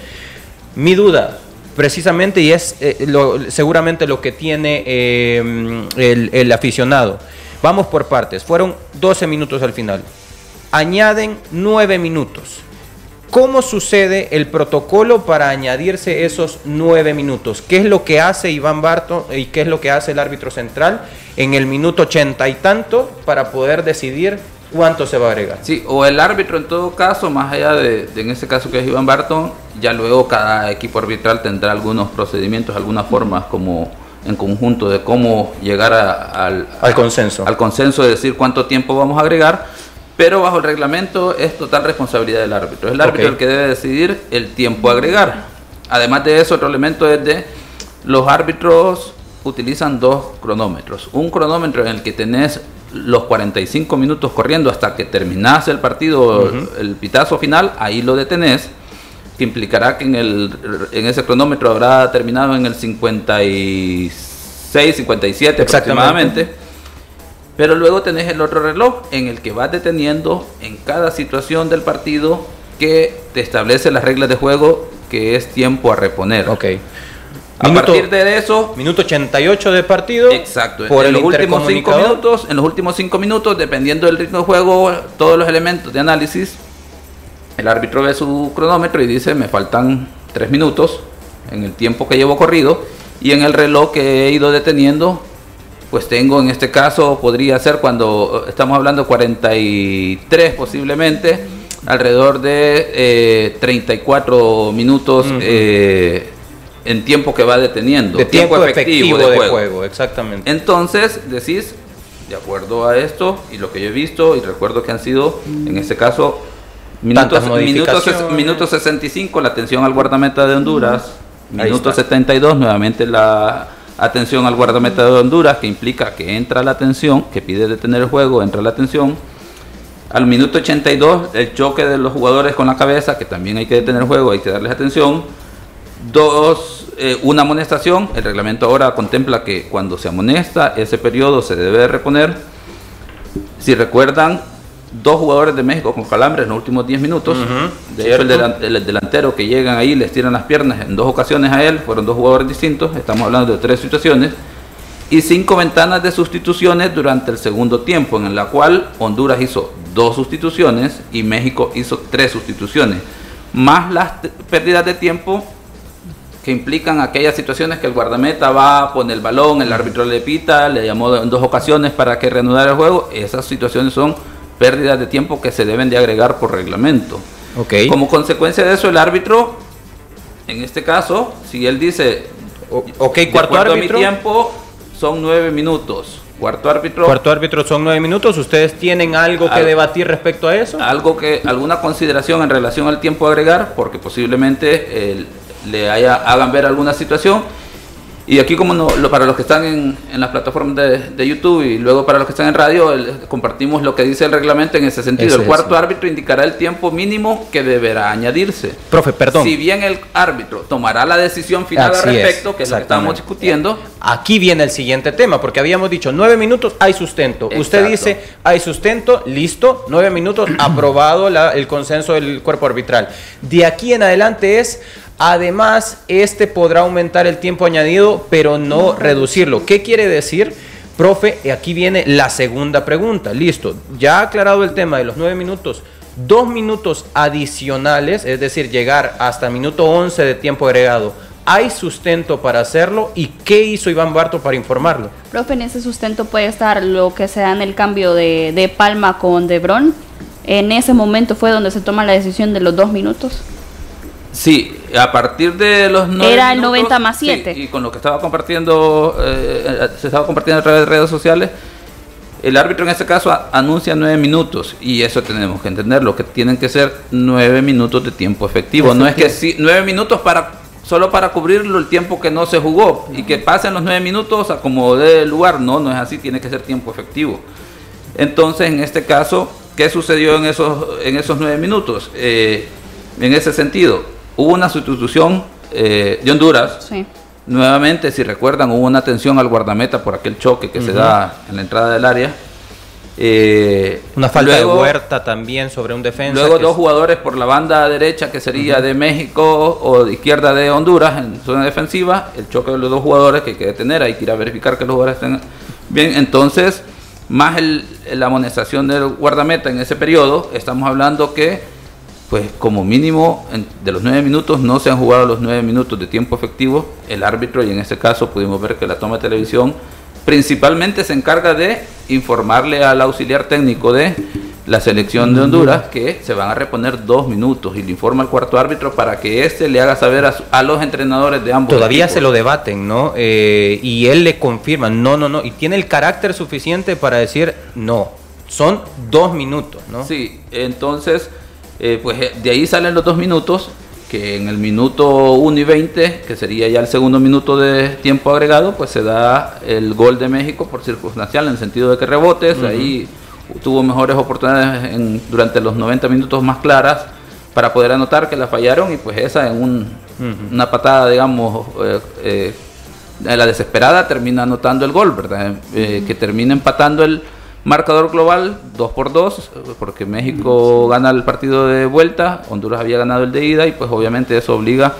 mi duda, precisamente, y es eh, lo- seguramente lo que tiene eh, el, aficionado. Vamos por partes. Fueron 12 minutos al final. Añaden 9 minutos. ¿Cómo sucede el protocolo para añadirse esos 9 minutos? ¿Qué es lo que hace Iván Barto y qué es lo que hace el árbitro central en el minuto 80 y tanto para poder decidir cuánto se va a agregar? Sí, o el árbitro en todo caso, más allá de, en este caso que es Iván Barton, ya luego cada equipo arbitral tendrá algunos procedimientos, algunas formas como en conjunto de cómo llegar a- al, Al consenso. al consenso de decir cuánto tiempo vamos a agregar, pero bajo el reglamento es total responsabilidad del árbitro. Es el árbitro el que debe decidir el tiempo a agregar. Además de eso, otro elemento es de los árbitros utilizan dos cronómetros. Un cronómetro en el que tenés los 45 minutos corriendo hasta que terminás el partido, el pitazo final, ahí lo detenés, que implicará que en, el, en ese cronómetro habrá terminado en el 56, 57 Exactamente. aproximadamente. Pero luego tenés el otro reloj en el que vas deteniendo en cada situación del partido que te establece las reglas de juego que es tiempo a reponer. Ok. A partir de eso, Minuto 88 de partido. exacto, Por en el los últimos cinco minutos, en los últimos cinco minutos, dependiendo del ritmo de juego, todos los elementos de análisis, el árbitro ve su cronómetro y dice, me faltan tres minutos en el tiempo que llevo corrido y en el reloj que he ido deteniendo, pues tengo en este caso, podría ser cuando estamos hablando 43 posiblemente, alrededor de eh, 34 minutos eh, en tiempo que va deteniendo. De tiempo, efectivo, de, juego. exactamente. Entonces decís, de acuerdo a esto y lo que yo he visto, y recuerdo que han sido, en este caso, minutos, modificaciones. minuto 65, la atención al guardameta de Honduras, minuto está. 72, nuevamente la atención al guardameta de Honduras, que implica que entra la atención, que pide detener el juego, entra la atención. Al minuto 82, el choque de los jugadores con la cabeza, que también hay que detener el juego, hay que darles atención. Dos, eh, una amonestación. El reglamento ahora contempla que cuando se amonesta, ese periodo se debe de reponer. Si recuerdan, dos jugadores de México con calambres en los últimos 10 minutos. de hecho, el, cierto. delan- el delantero que llegan ahí les tiran las piernas en dos ocasiones a él. Fueron dos jugadores distintos. Estamos hablando de tres situaciones. y cinco ventanas de sustituciones durante el segundo tiempo, en la cual Honduras hizo dos sustituciones y México hizo tres sustituciones, más las pérdidas de tiempo que implican aquellas situaciones que el guardameta va a poner el balón, el árbitro le pita, le llamó en dos ocasiones para que reanudara el juego, esas situaciones son pérdidas de tiempo que se deben de agregar por reglamento. Ok. Como consecuencia de eso, el árbitro, en este caso, si él dice, O- ok, de cuarto acuerdo a mi árbitro. tiempo, son nueve minutos. Cuarto árbitro, Cuarto árbitro son nueve minutos. ¿Ustedes tienen algo que Al- debatir respecto a eso? algo que, alguna consideración en relación al tiempo a agregar, porque posiblemente eh, le haya, hagan ver alguna situación. Y aquí como no, lo- para los que están en, en las plataformas de, de YouTube y luego para los que están en radio, el- compartimos lo que dice el reglamento en ese sentido. Ese el cuarto árbitro indicará el tiempo mínimo que deberá añadirse. Profe, perdón. Si bien el árbitro tomará la decisión final Así al es, respecto, que es lo que estamos exactamente. discutiendo, Aquí viene el siguiente tema, porque habíamos dicho nueve minutos hay sustento. Usted dice hay sustento, listo, nueve minutos, (clears throat) aprobado la- el consenso del cuerpo arbitral. De aquí en adelante es, además, este podrá aumentar el tiempo añadido, pero no reducirlo. ¿Qué quiere decir? Profe, y aquí viene la segunda pregunta. Listo, ya aclarado el tema de los nueve minutos. Dos minutos adicionales, es decir, llegar hasta minuto 11 de tiempo agregado. ¿Hay sustento para hacerlo? ¿Y qué hizo Iván Barto para informarlo? Profe, en ese sustento puede estar lo que se da en el cambio de, de Palma con Debrón. En ese momento fue donde se toma la decisión de los dos minutos. Sí, a partir de los nueve Era el minutos, 90 más sí, 7. y con lo que estaba compartiendo, eh, eh, se estaba compartiendo a través de redes sociales, el árbitro en este caso a- anuncia nueve minutos y eso tenemos que entenderlo, que tienen que ser nueve minutos de tiempo efectivo. No es que sí, nueve minutos para solo para cubrirlo el tiempo que no se jugó y que pasen los nueve minutos a como dé lugar. No, no es así, tiene que ser tiempo efectivo. Entonces, en este caso, ¿qué sucedió en esos, en esos nueve minutos? Eh, en ese sentido, hubo una sustitución eh, de Honduras. Sí. Nuevamente, si recuerdan, hubo una atención al guardameta por aquel choque que se da en la entrada del área. Eh, Una falta luego- de huerta también sobre un defensa. Luego dos es- jugadores por la banda derecha, que sería de México o de izquierda de Honduras, en zona defensiva. El choque de los dos jugadores que hay que detener, hay que ir a verificar que los jugadores estén bien. Entonces, más el- la amonestación del guardameta en ese periodo, estamos hablando que, pues como mínimo en- de los nueve minutos, no se han jugado los nueve minutos de tiempo efectivo. El árbitro, y en este caso pudimos ver que la toma de televisión principalmente se encarga de informarle al auxiliar técnico de la selección de Honduras que se van a reponer dos minutos y le informa al cuarto árbitro para que éste le haga saber a, su- a los entrenadores de ambos Todavía equipos. se lo debaten, ¿no? Eh, y él le confirma, no, no, no. Y tiene el carácter suficiente para decir, no, son dos minutos, ¿no? Sí, entonces, eh, pues eh, de ahí salen los dos minutos, que en el minuto 1 y 20, que sería ya el segundo minuto de tiempo agregado, pues se da el gol de México por circunstancial, en el sentido de que rebotes, ahí tuvo mejores oportunidades en- durante los 90 minutos más claras para poder anotar que la fallaron y pues esa en un- una patada, digamos, eh, eh, la desesperada termina anotando el gol, ¿verdad? Que termina empatando el marcador global 2 por 2, porque México gana el partido de vuelta, Honduras había ganado el de ida y pues obviamente eso obliga a-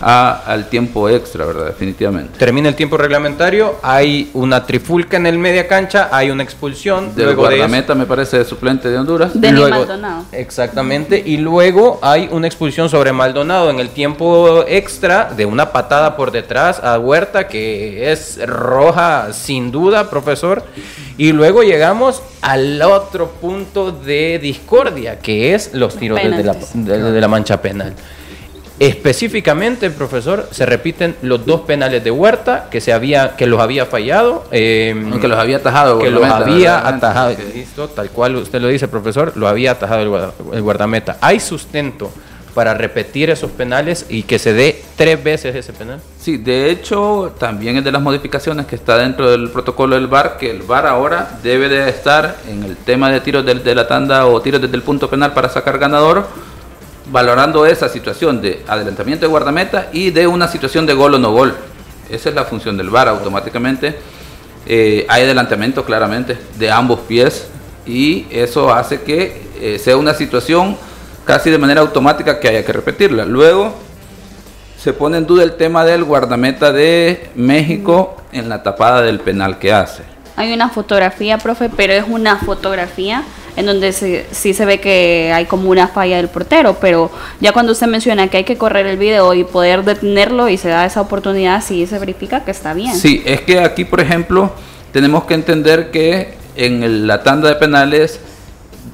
al tiempo extra, ¿verdad? Definitivamente. Termina el tiempo reglamentario, hay una trifulca en el media cancha, hay una expulsión. Del luego de eso- guardameta me parece suplente de Honduras. Luego- Maldonado. Exactamente, y luego hay una expulsión sobre Maldonado en el tiempo extra de una patada por detrás a Huerta que es roja sin duda, profesor. Y luego llegamos al otro punto de discordia, que es los tiros desde la, Penaltis. desde la mancha penal. Específicamente, profesor, se repiten los dos penales de Huerta que se había que los había fallado, eh, Que los había atajado. que los había atajado. Listo, tal cual usted lo dice, profesor, lo había atajado el, guarda- el guardameta. ¿Hay sustento para repetir esos penales y que se dé tres veces ese penal? Sí, de hecho, también es de las modificaciones que está dentro del protocolo del VAR, que el VAR ahora debe de estar en el tema de tiros del- de, la tanda o tiros desde el punto penal para sacar ganador, valorando esa situación de adelantamiento de guardameta y de una situación de gol o no gol. Esa es la función del VAR automáticamente. eh, hay adelantamiento claramente de ambos pies y eso hace que eh, sea una situación casi de manera automática que haya que repetirla. Luego, Se pone en duda el tema del guardameta de México en la tapada del penal que hace. Hay una fotografía, profe, pero es una fotografía en donde se, sí se ve que hay como una falla del portero, pero ya cuando usted menciona que hay que correr el video y poder detenerlo y se da esa oportunidad, sí se verifica que está bien. Sí, es que aquí, por ejemplo, tenemos que entender que en la tanda de penales,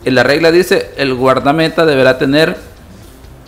en la regla dice el guardameta deberá tener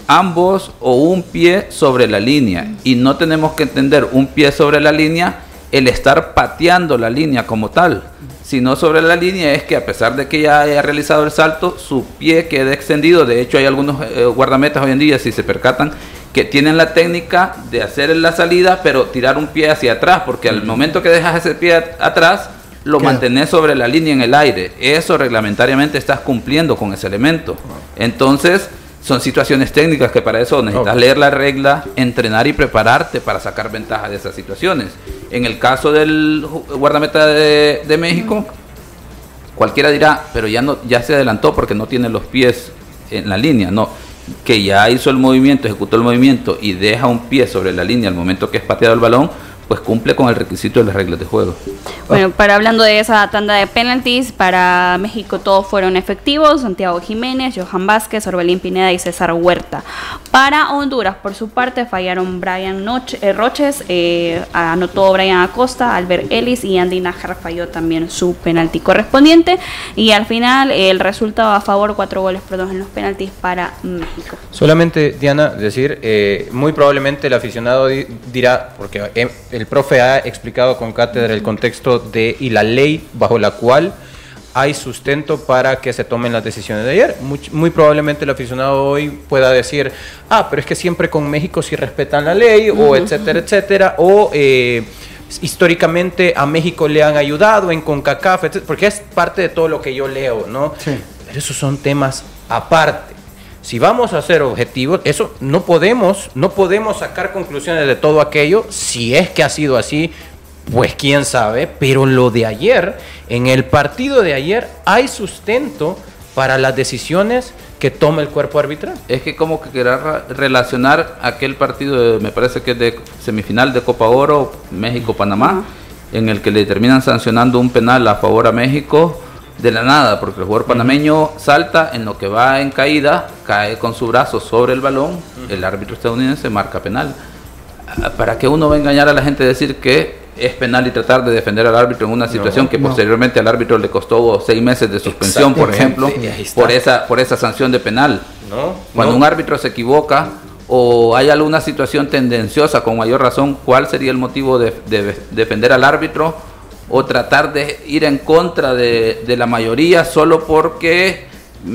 ambos o un pie sobre la línea y no tenemos que entender un pie sobre la línea el estar pateando la línea como tal, sino sobre la línea es que a pesar de que ya haya realizado el salto, su pie quede extendido. De hecho, hay algunos eh, guardametas hoy en día, si se percatan, que tienen la técnica de hacer la salida, pero tirar un pie hacia atrás, porque al momento que dejas ese pie at- atrás, lo Queda. mantenés sobre la línea en el aire. Eso reglamentariamente estás cumpliendo con ese elemento. Entonces, son situaciones técnicas que para eso necesitas leer la regla, entrenar y prepararte para sacar ventaja de esas situaciones. En el caso del guardameta de, de México, cualquiera dirá, pero ya no ya se adelantó porque no tiene los pies en la línea, no, que ya hizo el movimiento, ejecutó el movimiento y deja un pie sobre la línea al momento que es pateado el balón, pues cumple con el requisito de las reglas de juego. Bueno, para hablando de esa tanda de penalties, para México todos fueron efectivos, Santiago Jiménez, Johan Vázquez, Orbelín Pineda y César Huerta. Para Honduras, por su parte, fallaron Brian Noch- eh, Roches, eh, anotó Brian Acosta, Albert Ellis y Andy Najar falló también su penalti correspondiente. Y al final, el resultado a favor, cuatro goles por dos en los penaltis para México. Solamente, Diana, decir, eh, muy probablemente el aficionado di- dirá, porque eh, el profe ha explicado con cátedra el contexto de y la ley bajo la cual hay sustento para que se tomen las decisiones de ayer. Muy, muy probablemente el aficionado hoy pueda decir, ah, pero es que siempre con México sí respetan la ley, o etcétera, etcétera, o... eh, históricamente a México le han ayudado en CONCACAF, etcétera, porque es parte de todo lo que yo leo, ¿no? Sí. Pero esos son temas aparte. Si vamos a ser objetivos, eso no podemos, no podemos sacar conclusiones de todo aquello. Si es que ha sido así, pues quién sabe. Pero lo de ayer, en el partido de ayer, hay sustento para las decisiones que toma el cuerpo arbitral. Es que como que querer relacionar aquel partido, de- me parece que es de semifinal de Copa Oro, México-Panamá, en el que le terminan sancionando un penal a favor a México de la nada, porque el jugador panameño salta en lo que va en caída, cae con su brazo sobre el balón, el árbitro estadounidense marca penal. ¿Para que uno va a engañar a la gente y decir que es penal y tratar de defender al árbitro en una situación que no. posteriormente al árbitro le costó seis meses de suspensión, por ejemplo, por esa, por esa sanción de penal? ¿no? Cuando un árbitro se equivoca o hay alguna situación tendenciosa con mayor razón, ¿cuál sería el motivo de, de defender al árbitro o tratar de ir en contra de, de la mayoría solo porque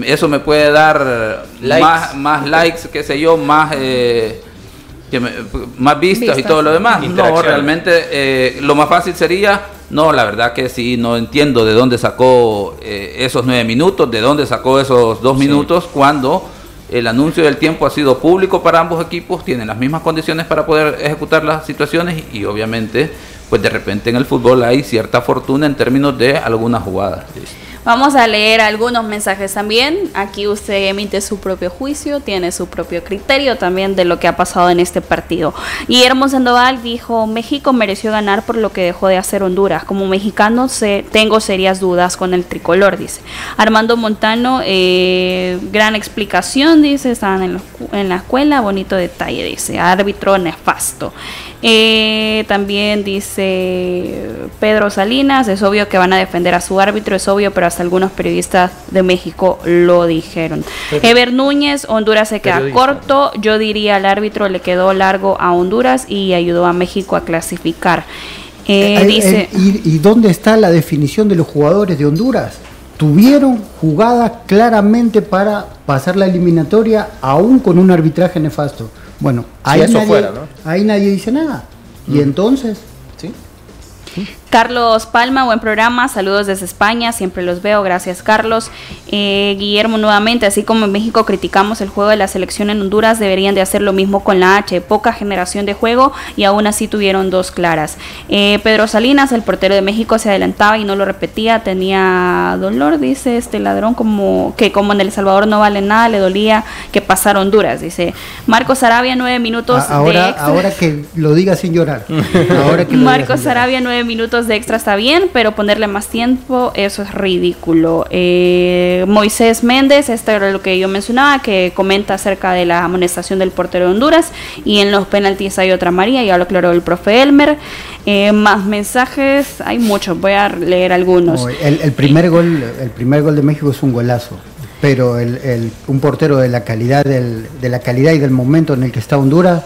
eso me puede dar Likes. más, más likes, qué sé yo, más... eh, que me- más vistas, y todo lo demás. No, realmente eh, lo más fácil sería, no, la verdad que sí, no entiendo de dónde sacó eh, esos nueve minutos, de dónde sacó esos dos minutos, cuando el anuncio del tiempo ha sido público para ambos equipos, tienen las mismas condiciones para poder ejecutar las situaciones y obviamente, pues de repente en el fútbol hay cierta fortuna en términos de algunas jugadas. Vamos a leer algunos mensajes también. Aquí usted emite su propio juicio, tiene su propio criterio también de lo que ha pasado en este partido. Guillermo Sandoval dijo, México mereció ganar por lo que dejó de hacer Honduras. Como mexicano se- tengo serias dudas con el tricolor, dice. Armando Montano, eh, gran explicación, dice, estaban en, escu- en la escuela, bonito detalle, dice. Árbitro nefasto. Eh, también dice Pedro Salinas, es obvio que van a defender a su árbitro, es obvio, pero hasta algunos periodistas de México lo dijeron. Ever Núñez, Honduras se queda Periodista. corto, yo diría al árbitro le quedó largo a Honduras y ayudó a México a clasificar. Eh, Eh, dice, eh, ¿y, y dónde está la definición de los jugadores de Honduras? Tuvieron jugadas claramente para pasar la eliminatoria, aún con un arbitraje nefasto. Bueno, ahí, eso nadie, fuera, ¿no? ahí nadie dice nada. Y entonces, ¿Sí? Carlos Palma, buen programa, saludos desde España, siempre los veo, gracias Carlos. Eh, Guillermo, nuevamente, así como en México criticamos el juego de la selección en Honduras, deberían de hacer lo mismo con la H, poca generación de juego y aún así tuvieron dos claras. Eh, Pedro Salinas, el portero de México, se adelantaba y no lo repetía, tenía dolor, dice este ladrón, como que como en El Salvador no vale nada, le dolía que pasara Honduras, dice. Marcos Arabia, nueve minutos ahora, de. Ahora que lo diga sin llorar. (laughs) Ahora que lo diga Marcos sin. Arabia, nueve minutos de extra está bien, pero ponerle más tiempo, eso es ridículo. Eh, Moisés Méndez, esto era lo que yo mencionaba, que comenta acerca de la amonestación del portero de Honduras. Y en los penaltis hay otra María, ya lo aclaró el profe Elmer. Eh, más mensajes, hay muchos, voy a leer algunos. No, el, primer gol, el primer gol de México es un golazo, pero el, el- un portero de la calidad del- de la calidad y del momento en el que está Honduras,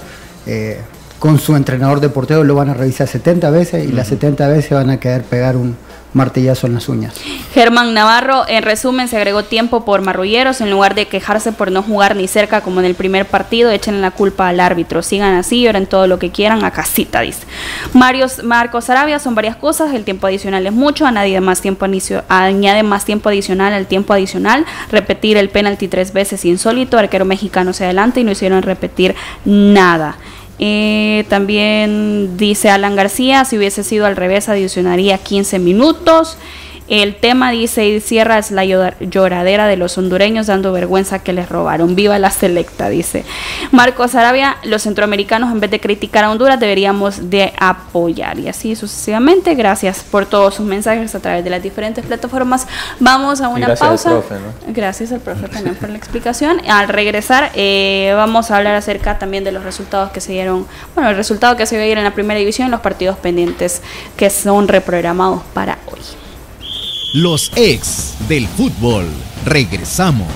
eh, con su entrenador de portero lo van a revisar 70 veces y las 70 veces van a querer pegar un martillazo en las uñas. Germán Navarro, en resumen, se agregó tiempo por marrulleros. En lugar de quejarse por no jugar ni cerca como en el primer partido, echen la culpa al árbitro. Sigan así, lloren todo lo que quieran a casita, dice. Marios, Marcos Arabia, son varias cosas. El tiempo adicional es mucho. Añade más tiempo, inicio- añade más tiempo adicional al tiempo adicional. Repetir el penalti tres veces insólito. Arquero mexicano se adelanta y no hicieron repetir nada. Eh, también dice Alan García, si hubiese sido al revés, adicionaría 15 minutos. El tema dice y cierra es la llora- lloradera de los hondureños dando vergüenza que les robaron. Viva la selecta, dice. Marcos Arabia, los centroamericanos en vez de criticar a Honduras deberíamos de apoyar y así sucesivamente. Gracias por todos sus mensajes a través de las diferentes plataformas. Vamos a una gracias al pausa. profe, ¿no? Gracias al profe (laughs) también por la explicación. Al regresar eh, vamos a hablar acerca también de los resultados que se dieron, bueno, el resultado que se va a ir en la primera división, los partidos pendientes que son reprogramados para hoy. Los ex del fútbol. Regresamos.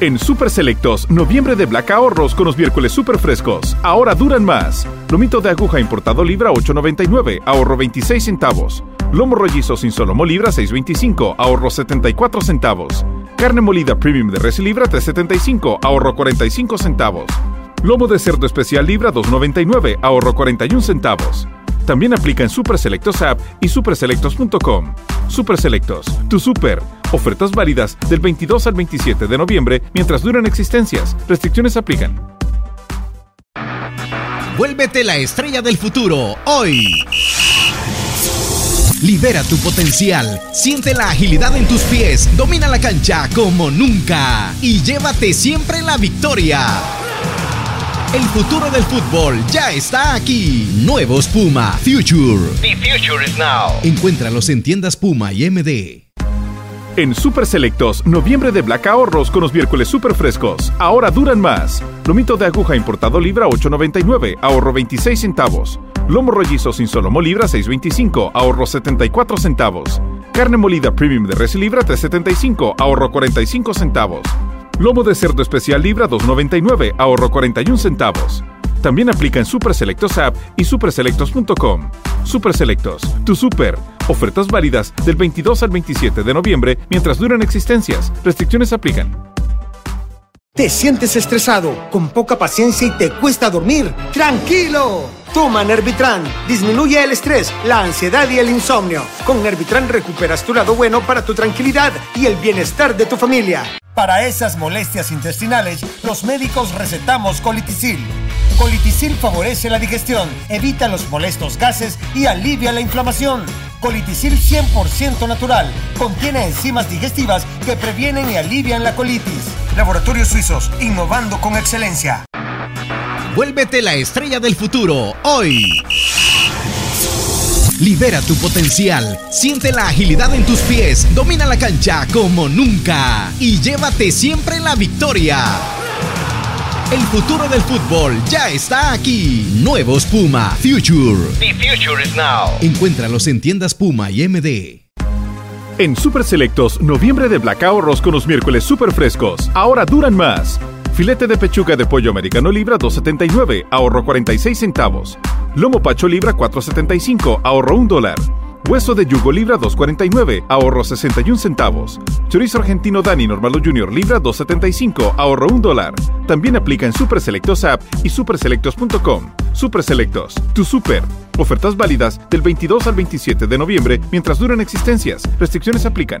En Super Selectos, noviembre de Black Ahorros con los miércoles super frescos. Ahora duran más. Lomito de aguja importado libra 8.99, ahorro 26 centavos. Lomo rollizo sin solomo libra 6.25, ahorro 74 centavos. Carne molida premium de res libra 3.75, ahorro 45 centavos. Lomo de cerdo especial libra 2.99, ahorro 41 centavos. También aplica en Super Selectos App y superselectos.com. Super Selectos, tu super. Ofertas válidas del 22 al 27 de noviembre mientras duran existencias. Restricciones aplican. Vuélvete la estrella del futuro hoy. Libera tu potencial, siente la agilidad en tus pies, domina la cancha como nunca y llévate siempre la victoria. El futuro del fútbol ya está aquí. Nuevos Puma Future. The future is now. Encuéntralos en tiendas Puma y MD. En Super Selectos, noviembre de Black Ahorros con los miércoles super frescos. Ahora duran más. Lomito de aguja importado libra 8.99, ahorro 26 centavos. Lomo rollizo sin solomo libra 6.25, ahorro 74 centavos. Carne molida premium de res libra 3.75, ahorro 45 centavos. Lomo de cerdo especial libra 2.99, ahorro 41 centavos. También aplica en Super Selectos App y superselectos.com. Super Selectos, tu super. Ofertas válidas del 22 al 27 de noviembre mientras duran existencias. Restricciones aplican. ¿Te sientes estresado, con poca paciencia y te cuesta dormir? ¡Tranquilo! Toma Nervitran. Disminuye el estrés, la ansiedad y el insomnio. Con Nervitran recuperas tu lado bueno para tu tranquilidad y el bienestar de tu familia. Para esas molestias intestinales, los médicos recetamos Colitisil. Colitisil favorece la digestión, evita los molestos gases y alivia la inflamación. Colitisil 100% natural. Contiene enzimas digestivas que previenen y alivian la colitis. Laboratorios Suizos, innovando con excelencia. Vuélvete la estrella del futuro hoy. Libera tu potencial, siente la agilidad en tus pies, domina la cancha como nunca y llévate siempre la victoria. El futuro del fútbol ya está aquí. Nuevos Puma Future. The future is now. Encuéntralos en tiendas Puma y MD. En Super Selectos, noviembre de Black Ahorros con los miércoles super frescos. Ahora duran más. Filete de pechuga de pollo americano libra 2.79, ahorro 46 centavos. Lomo pacho libra 4.75, ahorro 1 dólar. Hueso de yugo libra 2.49, ahorro 61 centavos. Chorizo argentino Dani Normalo Junior libra 2.75, ahorro 1 dólar. También aplica en Super Selectos App y superselectos.com. Super Selectos, tu super. Ofertas válidas del 22 al 27 de noviembre mientras duran existencias. Restricciones aplican.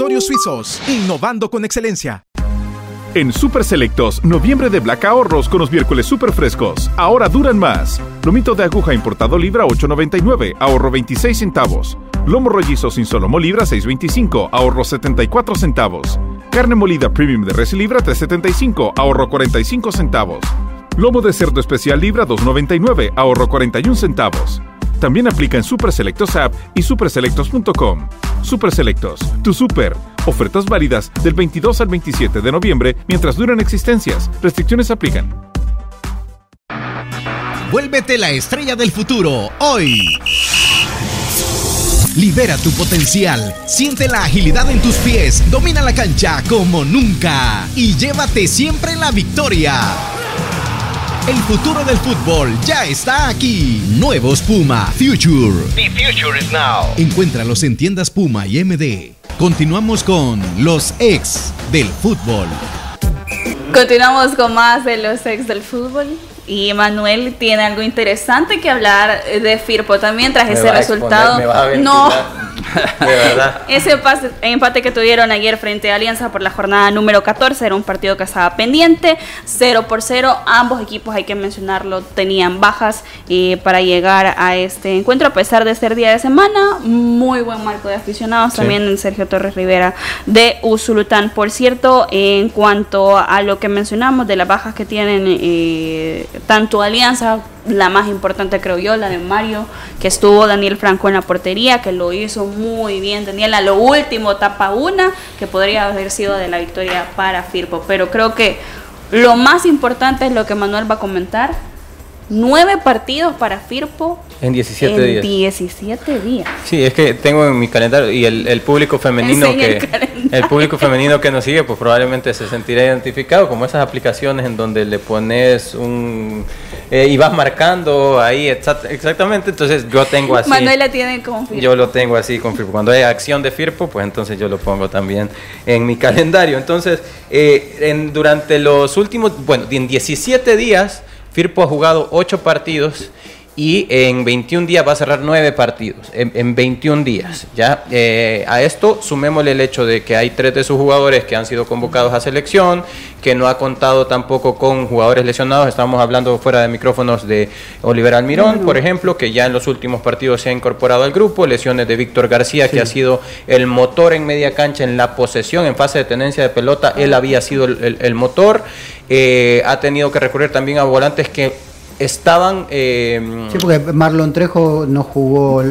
Laboratorios Suizos, innovando con excelencia. En Super Selectos, noviembre de Black Ahorros con los miércoles super frescos. Ahora duran más. Lomito de aguja importado libra 8.99, ahorro 26 centavos. Lomo rollizo sin solomo libra 6.25, ahorro 74 centavos. Carne molida premium de res libra 3.75, ahorro 45 centavos. Lomo de cerdo especial libra 2.99, ahorro 41 centavos. También aplica en Super Selectos App y superselectos.com. Super Selectos, tu super. Ofertas válidas del 22 al 27 de noviembre mientras duran existencias. Restricciones aplican. Vuélvete la estrella del futuro hoy. Libera tu potencial, siente la agilidad en tus pies, domina la cancha como nunca y llévate siempre la victoria. El futuro del fútbol ya está aquí. Nuevos Puma Future. The future is now. Encuéntralos en tiendas Puma y MD. Continuamos con los ex del fútbol. Continuamos con más de los ex del fútbol. Y Manuel tiene algo interesante que hablar de Firpo también tras Me ese exponer, resultado. no. De verdad. (laughs) ese empate que tuvieron ayer frente a Alianza por la jornada número 14 era un partido que estaba pendiente, 0 por 0. Ambos equipos, hay que mencionarlo, tenían bajas eh, para llegar a este encuentro, a pesar de ser día de semana. Muy buen marco de aficionados Sí. también en Sergio Torres Rivera de Usulután. Por cierto, en cuanto a lo que mencionamos de las bajas que tienen eh, tanto Alianza, la más importante creo yo, la de Mario, que estuvo Daniel Franco en la portería, que lo hizo muy bien. Daniel a lo último tapa una, que podría haber sido de la victoria para Firpo. Pero creo que lo más importante es lo que Manuel va a comentar. Nueve partidos para Firpo En 17 en días. 17 días. Sí, es que tengo en mi calendario y el, el público femenino que el público femenino que nos sigue, pues probablemente se sentirá identificado como esas aplicaciones en donde le pones un eh, y vas marcando ahí exact- exactamente. Entonces yo tengo así. Manuel la tiene como Firpo. Yo lo tengo así con Firpo. Cuando hay acción de Firpo, pues entonces yo lo pongo también en mi calendario. Entonces, eh, en, durante los últimos, bueno, en 17 días, Firpo ha jugado 8 partidos y en 21 días va a cerrar 9 partidos. En, en 21 días, ¿ya? Eh, a esto sumémosle el hecho de que hay 3 de sus jugadores que han sido convocados a selección, que no ha contado tampoco con jugadores lesionados. Estamos hablando fuera de micrófonos de Oliver Almirón, por ejemplo, que ya en los últimos partidos se ha incorporado al grupo. Lesiones de Víctor García, que ha sido el motor en media cancha en la posesión, en fase de tenencia de pelota. Él había sido el, el- el motor. Eh, ha tenido que recurrir también a volantes que estaban... eh, Sí, porque Marlon Trejo no jugó, por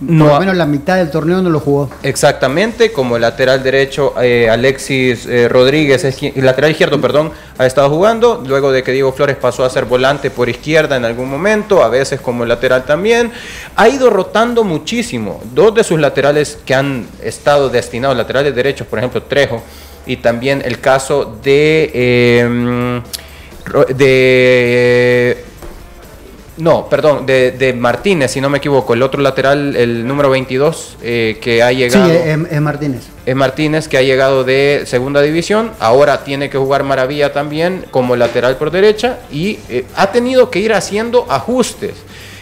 lo menos la mitad del torneo no lo jugó. Exactamente, como el lateral derecho eh, Alexis eh, Rodríguez, el lateral izquierdo, perdón, ha estado jugando, luego de que Diego Flores pasó a ser volante por izquierda en algún momento, a veces como lateral también, ha ido rotando muchísimo. Dos de sus laterales que han estado destinados, laterales derechos, por ejemplo, Trejo, y también el caso de... de no, perdón, de, de Martínez, si no me equivoco, el otro lateral, el número 22, eh, que ha Sí, llegado, es, es Martínez. es Martínez, que ha llegado de segunda división, ahora tiene que jugar Maravilla también como lateral por derecha y eh, ha tenido que ir haciendo ajustes.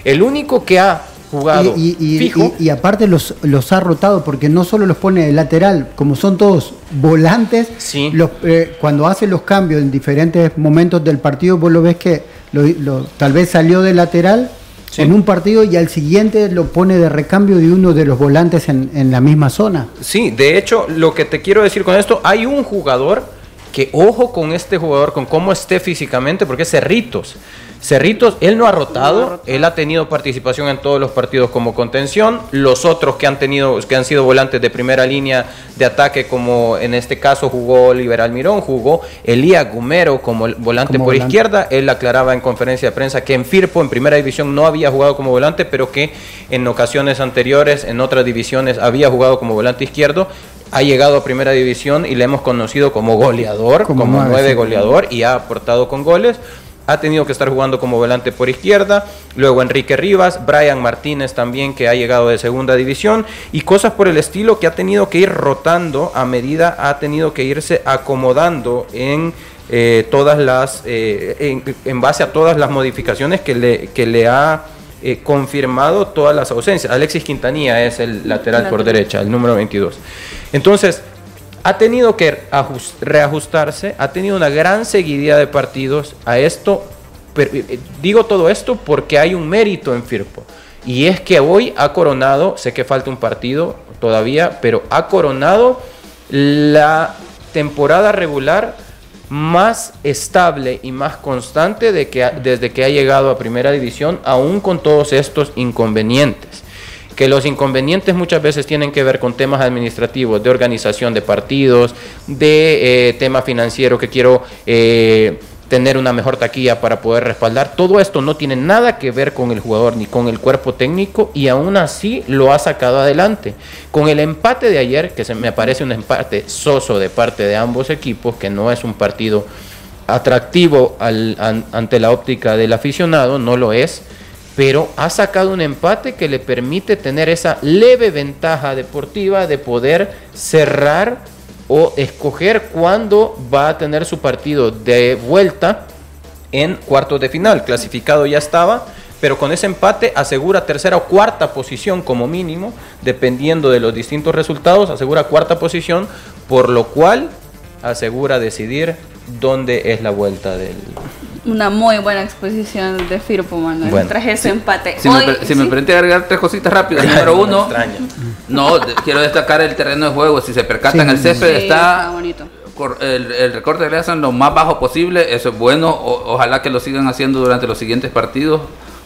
El único que ha jugado Y, y- y- fijo, y- aparte los, los ha rotado porque no solo los pone de lateral, como son todos volantes, Sí. los, eh, cuando hace los cambios en diferentes momentos del partido, vos lo ves que lo- lo- tal vez salió de lateral Sí. en un partido y al siguiente lo pone de recambio de uno de los volantes en, en la misma zona. Sí, de hecho, lo que te quiero decir con esto, hay un jugador que ojo con este jugador, con cómo esté físicamente, porque es Cerritos. Cerritos, él no ha rotado, él ha tenido participación en todos los partidos como contención. Los otros que han tenido, que han sido volantes de primera línea de ataque, como en este caso jugó Liberal Mirón, jugó Elías Gumero como volante Como por volante. izquierda. Él aclaraba en conferencia de prensa que en Firpo, en primera división, no había jugado como volante, pero que en ocasiones anteriores, en otras divisiones, había jugado como volante izquierdo. Ha llegado a primera división y le hemos conocido como goleador, Como como, nueve, goleador y ha aportado con goles. Ha tenido que estar jugando como volante por izquierda. Luego Enrique Rivas, Brian Martínez también, que ha llegado de segunda división. Y cosas por el estilo que ha tenido que ir rotando a medida, ha tenido que irse acomodando en eh, todas las, eh, en, en base a todas las modificaciones que le, que le ha eh, confirmado todas las ausencias. Alexis Quintanilla es el lateral por derecha, el número 22. Entonces, ha tenido que ajus- reajustarse, ha tenido una gran seguidilla de partidos a esto. eh, digo todo esto porque hay un mérito en Firpo. Y es que hoy ha coronado, sé que falta un partido todavía, pero ha coronado la temporada regular más estable y más constante de que, desde que ha llegado a primera división, aún con todos estos inconvenientes que los inconvenientes muchas veces tienen que ver con temas administrativos, de organización de partidos, de eh, tema financiero que quiero eh, tener una mejor taquilla para poder respaldar. Todo esto no tiene nada que ver con el jugador ni con el cuerpo técnico y aún así lo ha sacado adelante. Con el empate de ayer, que se me parece un empate soso de parte de ambos equipos, que no es un partido atractivo al- an- ante la óptica del aficionado, no lo es, pero ha sacado un empate que le permite tener esa leve ventaja deportiva de poder cerrar o escoger cuándo va a tener su partido de vuelta en cuartos de final. Clasificado ya estaba, pero con ese empate asegura tercera o cuarta posición como mínimo, dependiendo de los distintos resultados, asegura cuarta posición, por lo cual asegura decidir dónde es la vuelta del... Una muy buena exposición de Firpo, Manuel. Bueno, tras ese empate. Si, Hoy, me, permite agregar tres cositas rápidas. Número uno, no, de- quiero destacar el terreno de juego. Si se percatan, Sí. el césped Sí, está está el, el recorte de grasa en lo más bajo posible. Eso es bueno. O- ojalá que lo sigan haciendo durante los siguientes partidos.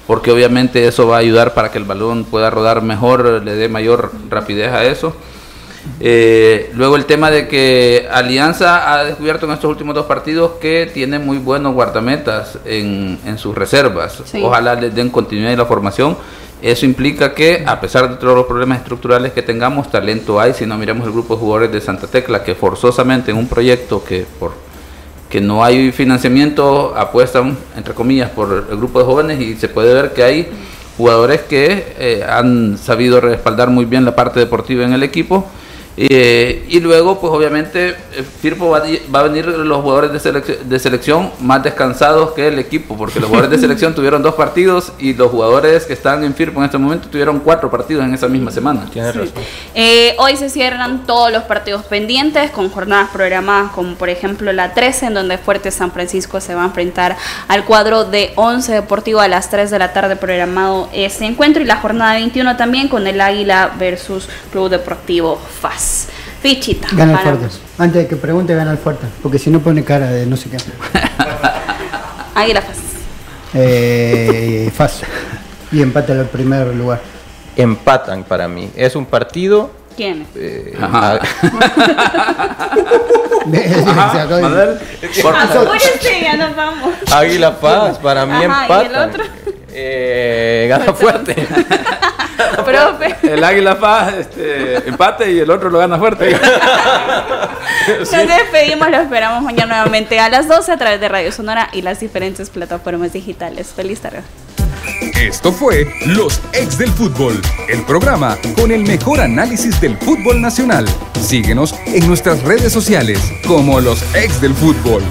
Porque obviamente eso va a ayudar para que el balón pueda rodar mejor, le dé mayor rapidez a eso. Eh, luego el tema de que Alianza ha descubierto en estos últimos dos partidos que tiene muy buenos guardametas en, en sus reservas. Sí. Ojalá les den continuidad en la formación. Eso implica que, a pesar de todos los problemas estructurales que tengamos, talento hay. Si no miramos el grupo de jugadores de Santa Tecla, que forzosamente en un proyecto que por que no hay financiamiento, apuestan, entre comillas, por el grupo de jóvenes y se puede ver que hay jugadores que eh, han sabido respaldar muy bien la parte deportiva en el equipo. Eh, y luego, pues obviamente, eh, Firpo va, a di- va a venir los jugadores de, selec- de selección más descansados que el equipo, porque los jugadores de (laughs) selección tuvieron dos partidos y los jugadores que están en Firpo en este momento tuvieron cuatro partidos en esa misma semana. Razón. Eh, hoy se cierran todos los partidos pendientes con jornadas programadas como por ejemplo la 13 en donde Fuerte San Francisco se va a enfrentar al cuadro de 11 Deportivo a las 3 de la tarde programado ese encuentro y la jornada 21 también con el Águila versus Club Deportivo FAS. Fichita. Gana el para- fuerte. Antes de que pregunte, gana el fuerte. Porque si no pone cara de no sé qué. (laughs) Águila FAS. Eh, fácil. Y empate al primer lugar. Empatan para mí. Es un partido... ¿Quién? eh, Ajá. (laughs) De- Manuel, por- Apúrense, ya nos vamos. Águila Paz, para mí Ajá, ¿y el empatan. otro? Eh, (laughs) gana fuerte. Profe. el Águila Paz este, empate y el otro lo gana fuerte. (laughs) Nos despedimos, lo esperamos mañana nuevamente a las 12 a través de Radio Sonora y las diferentes plataformas digitales. Feliz tarde. Esto fue Los Ex del Fútbol, el programa con el mejor análisis del fútbol nacional. Síguenos en nuestras redes sociales como Los Ex del Fútbol.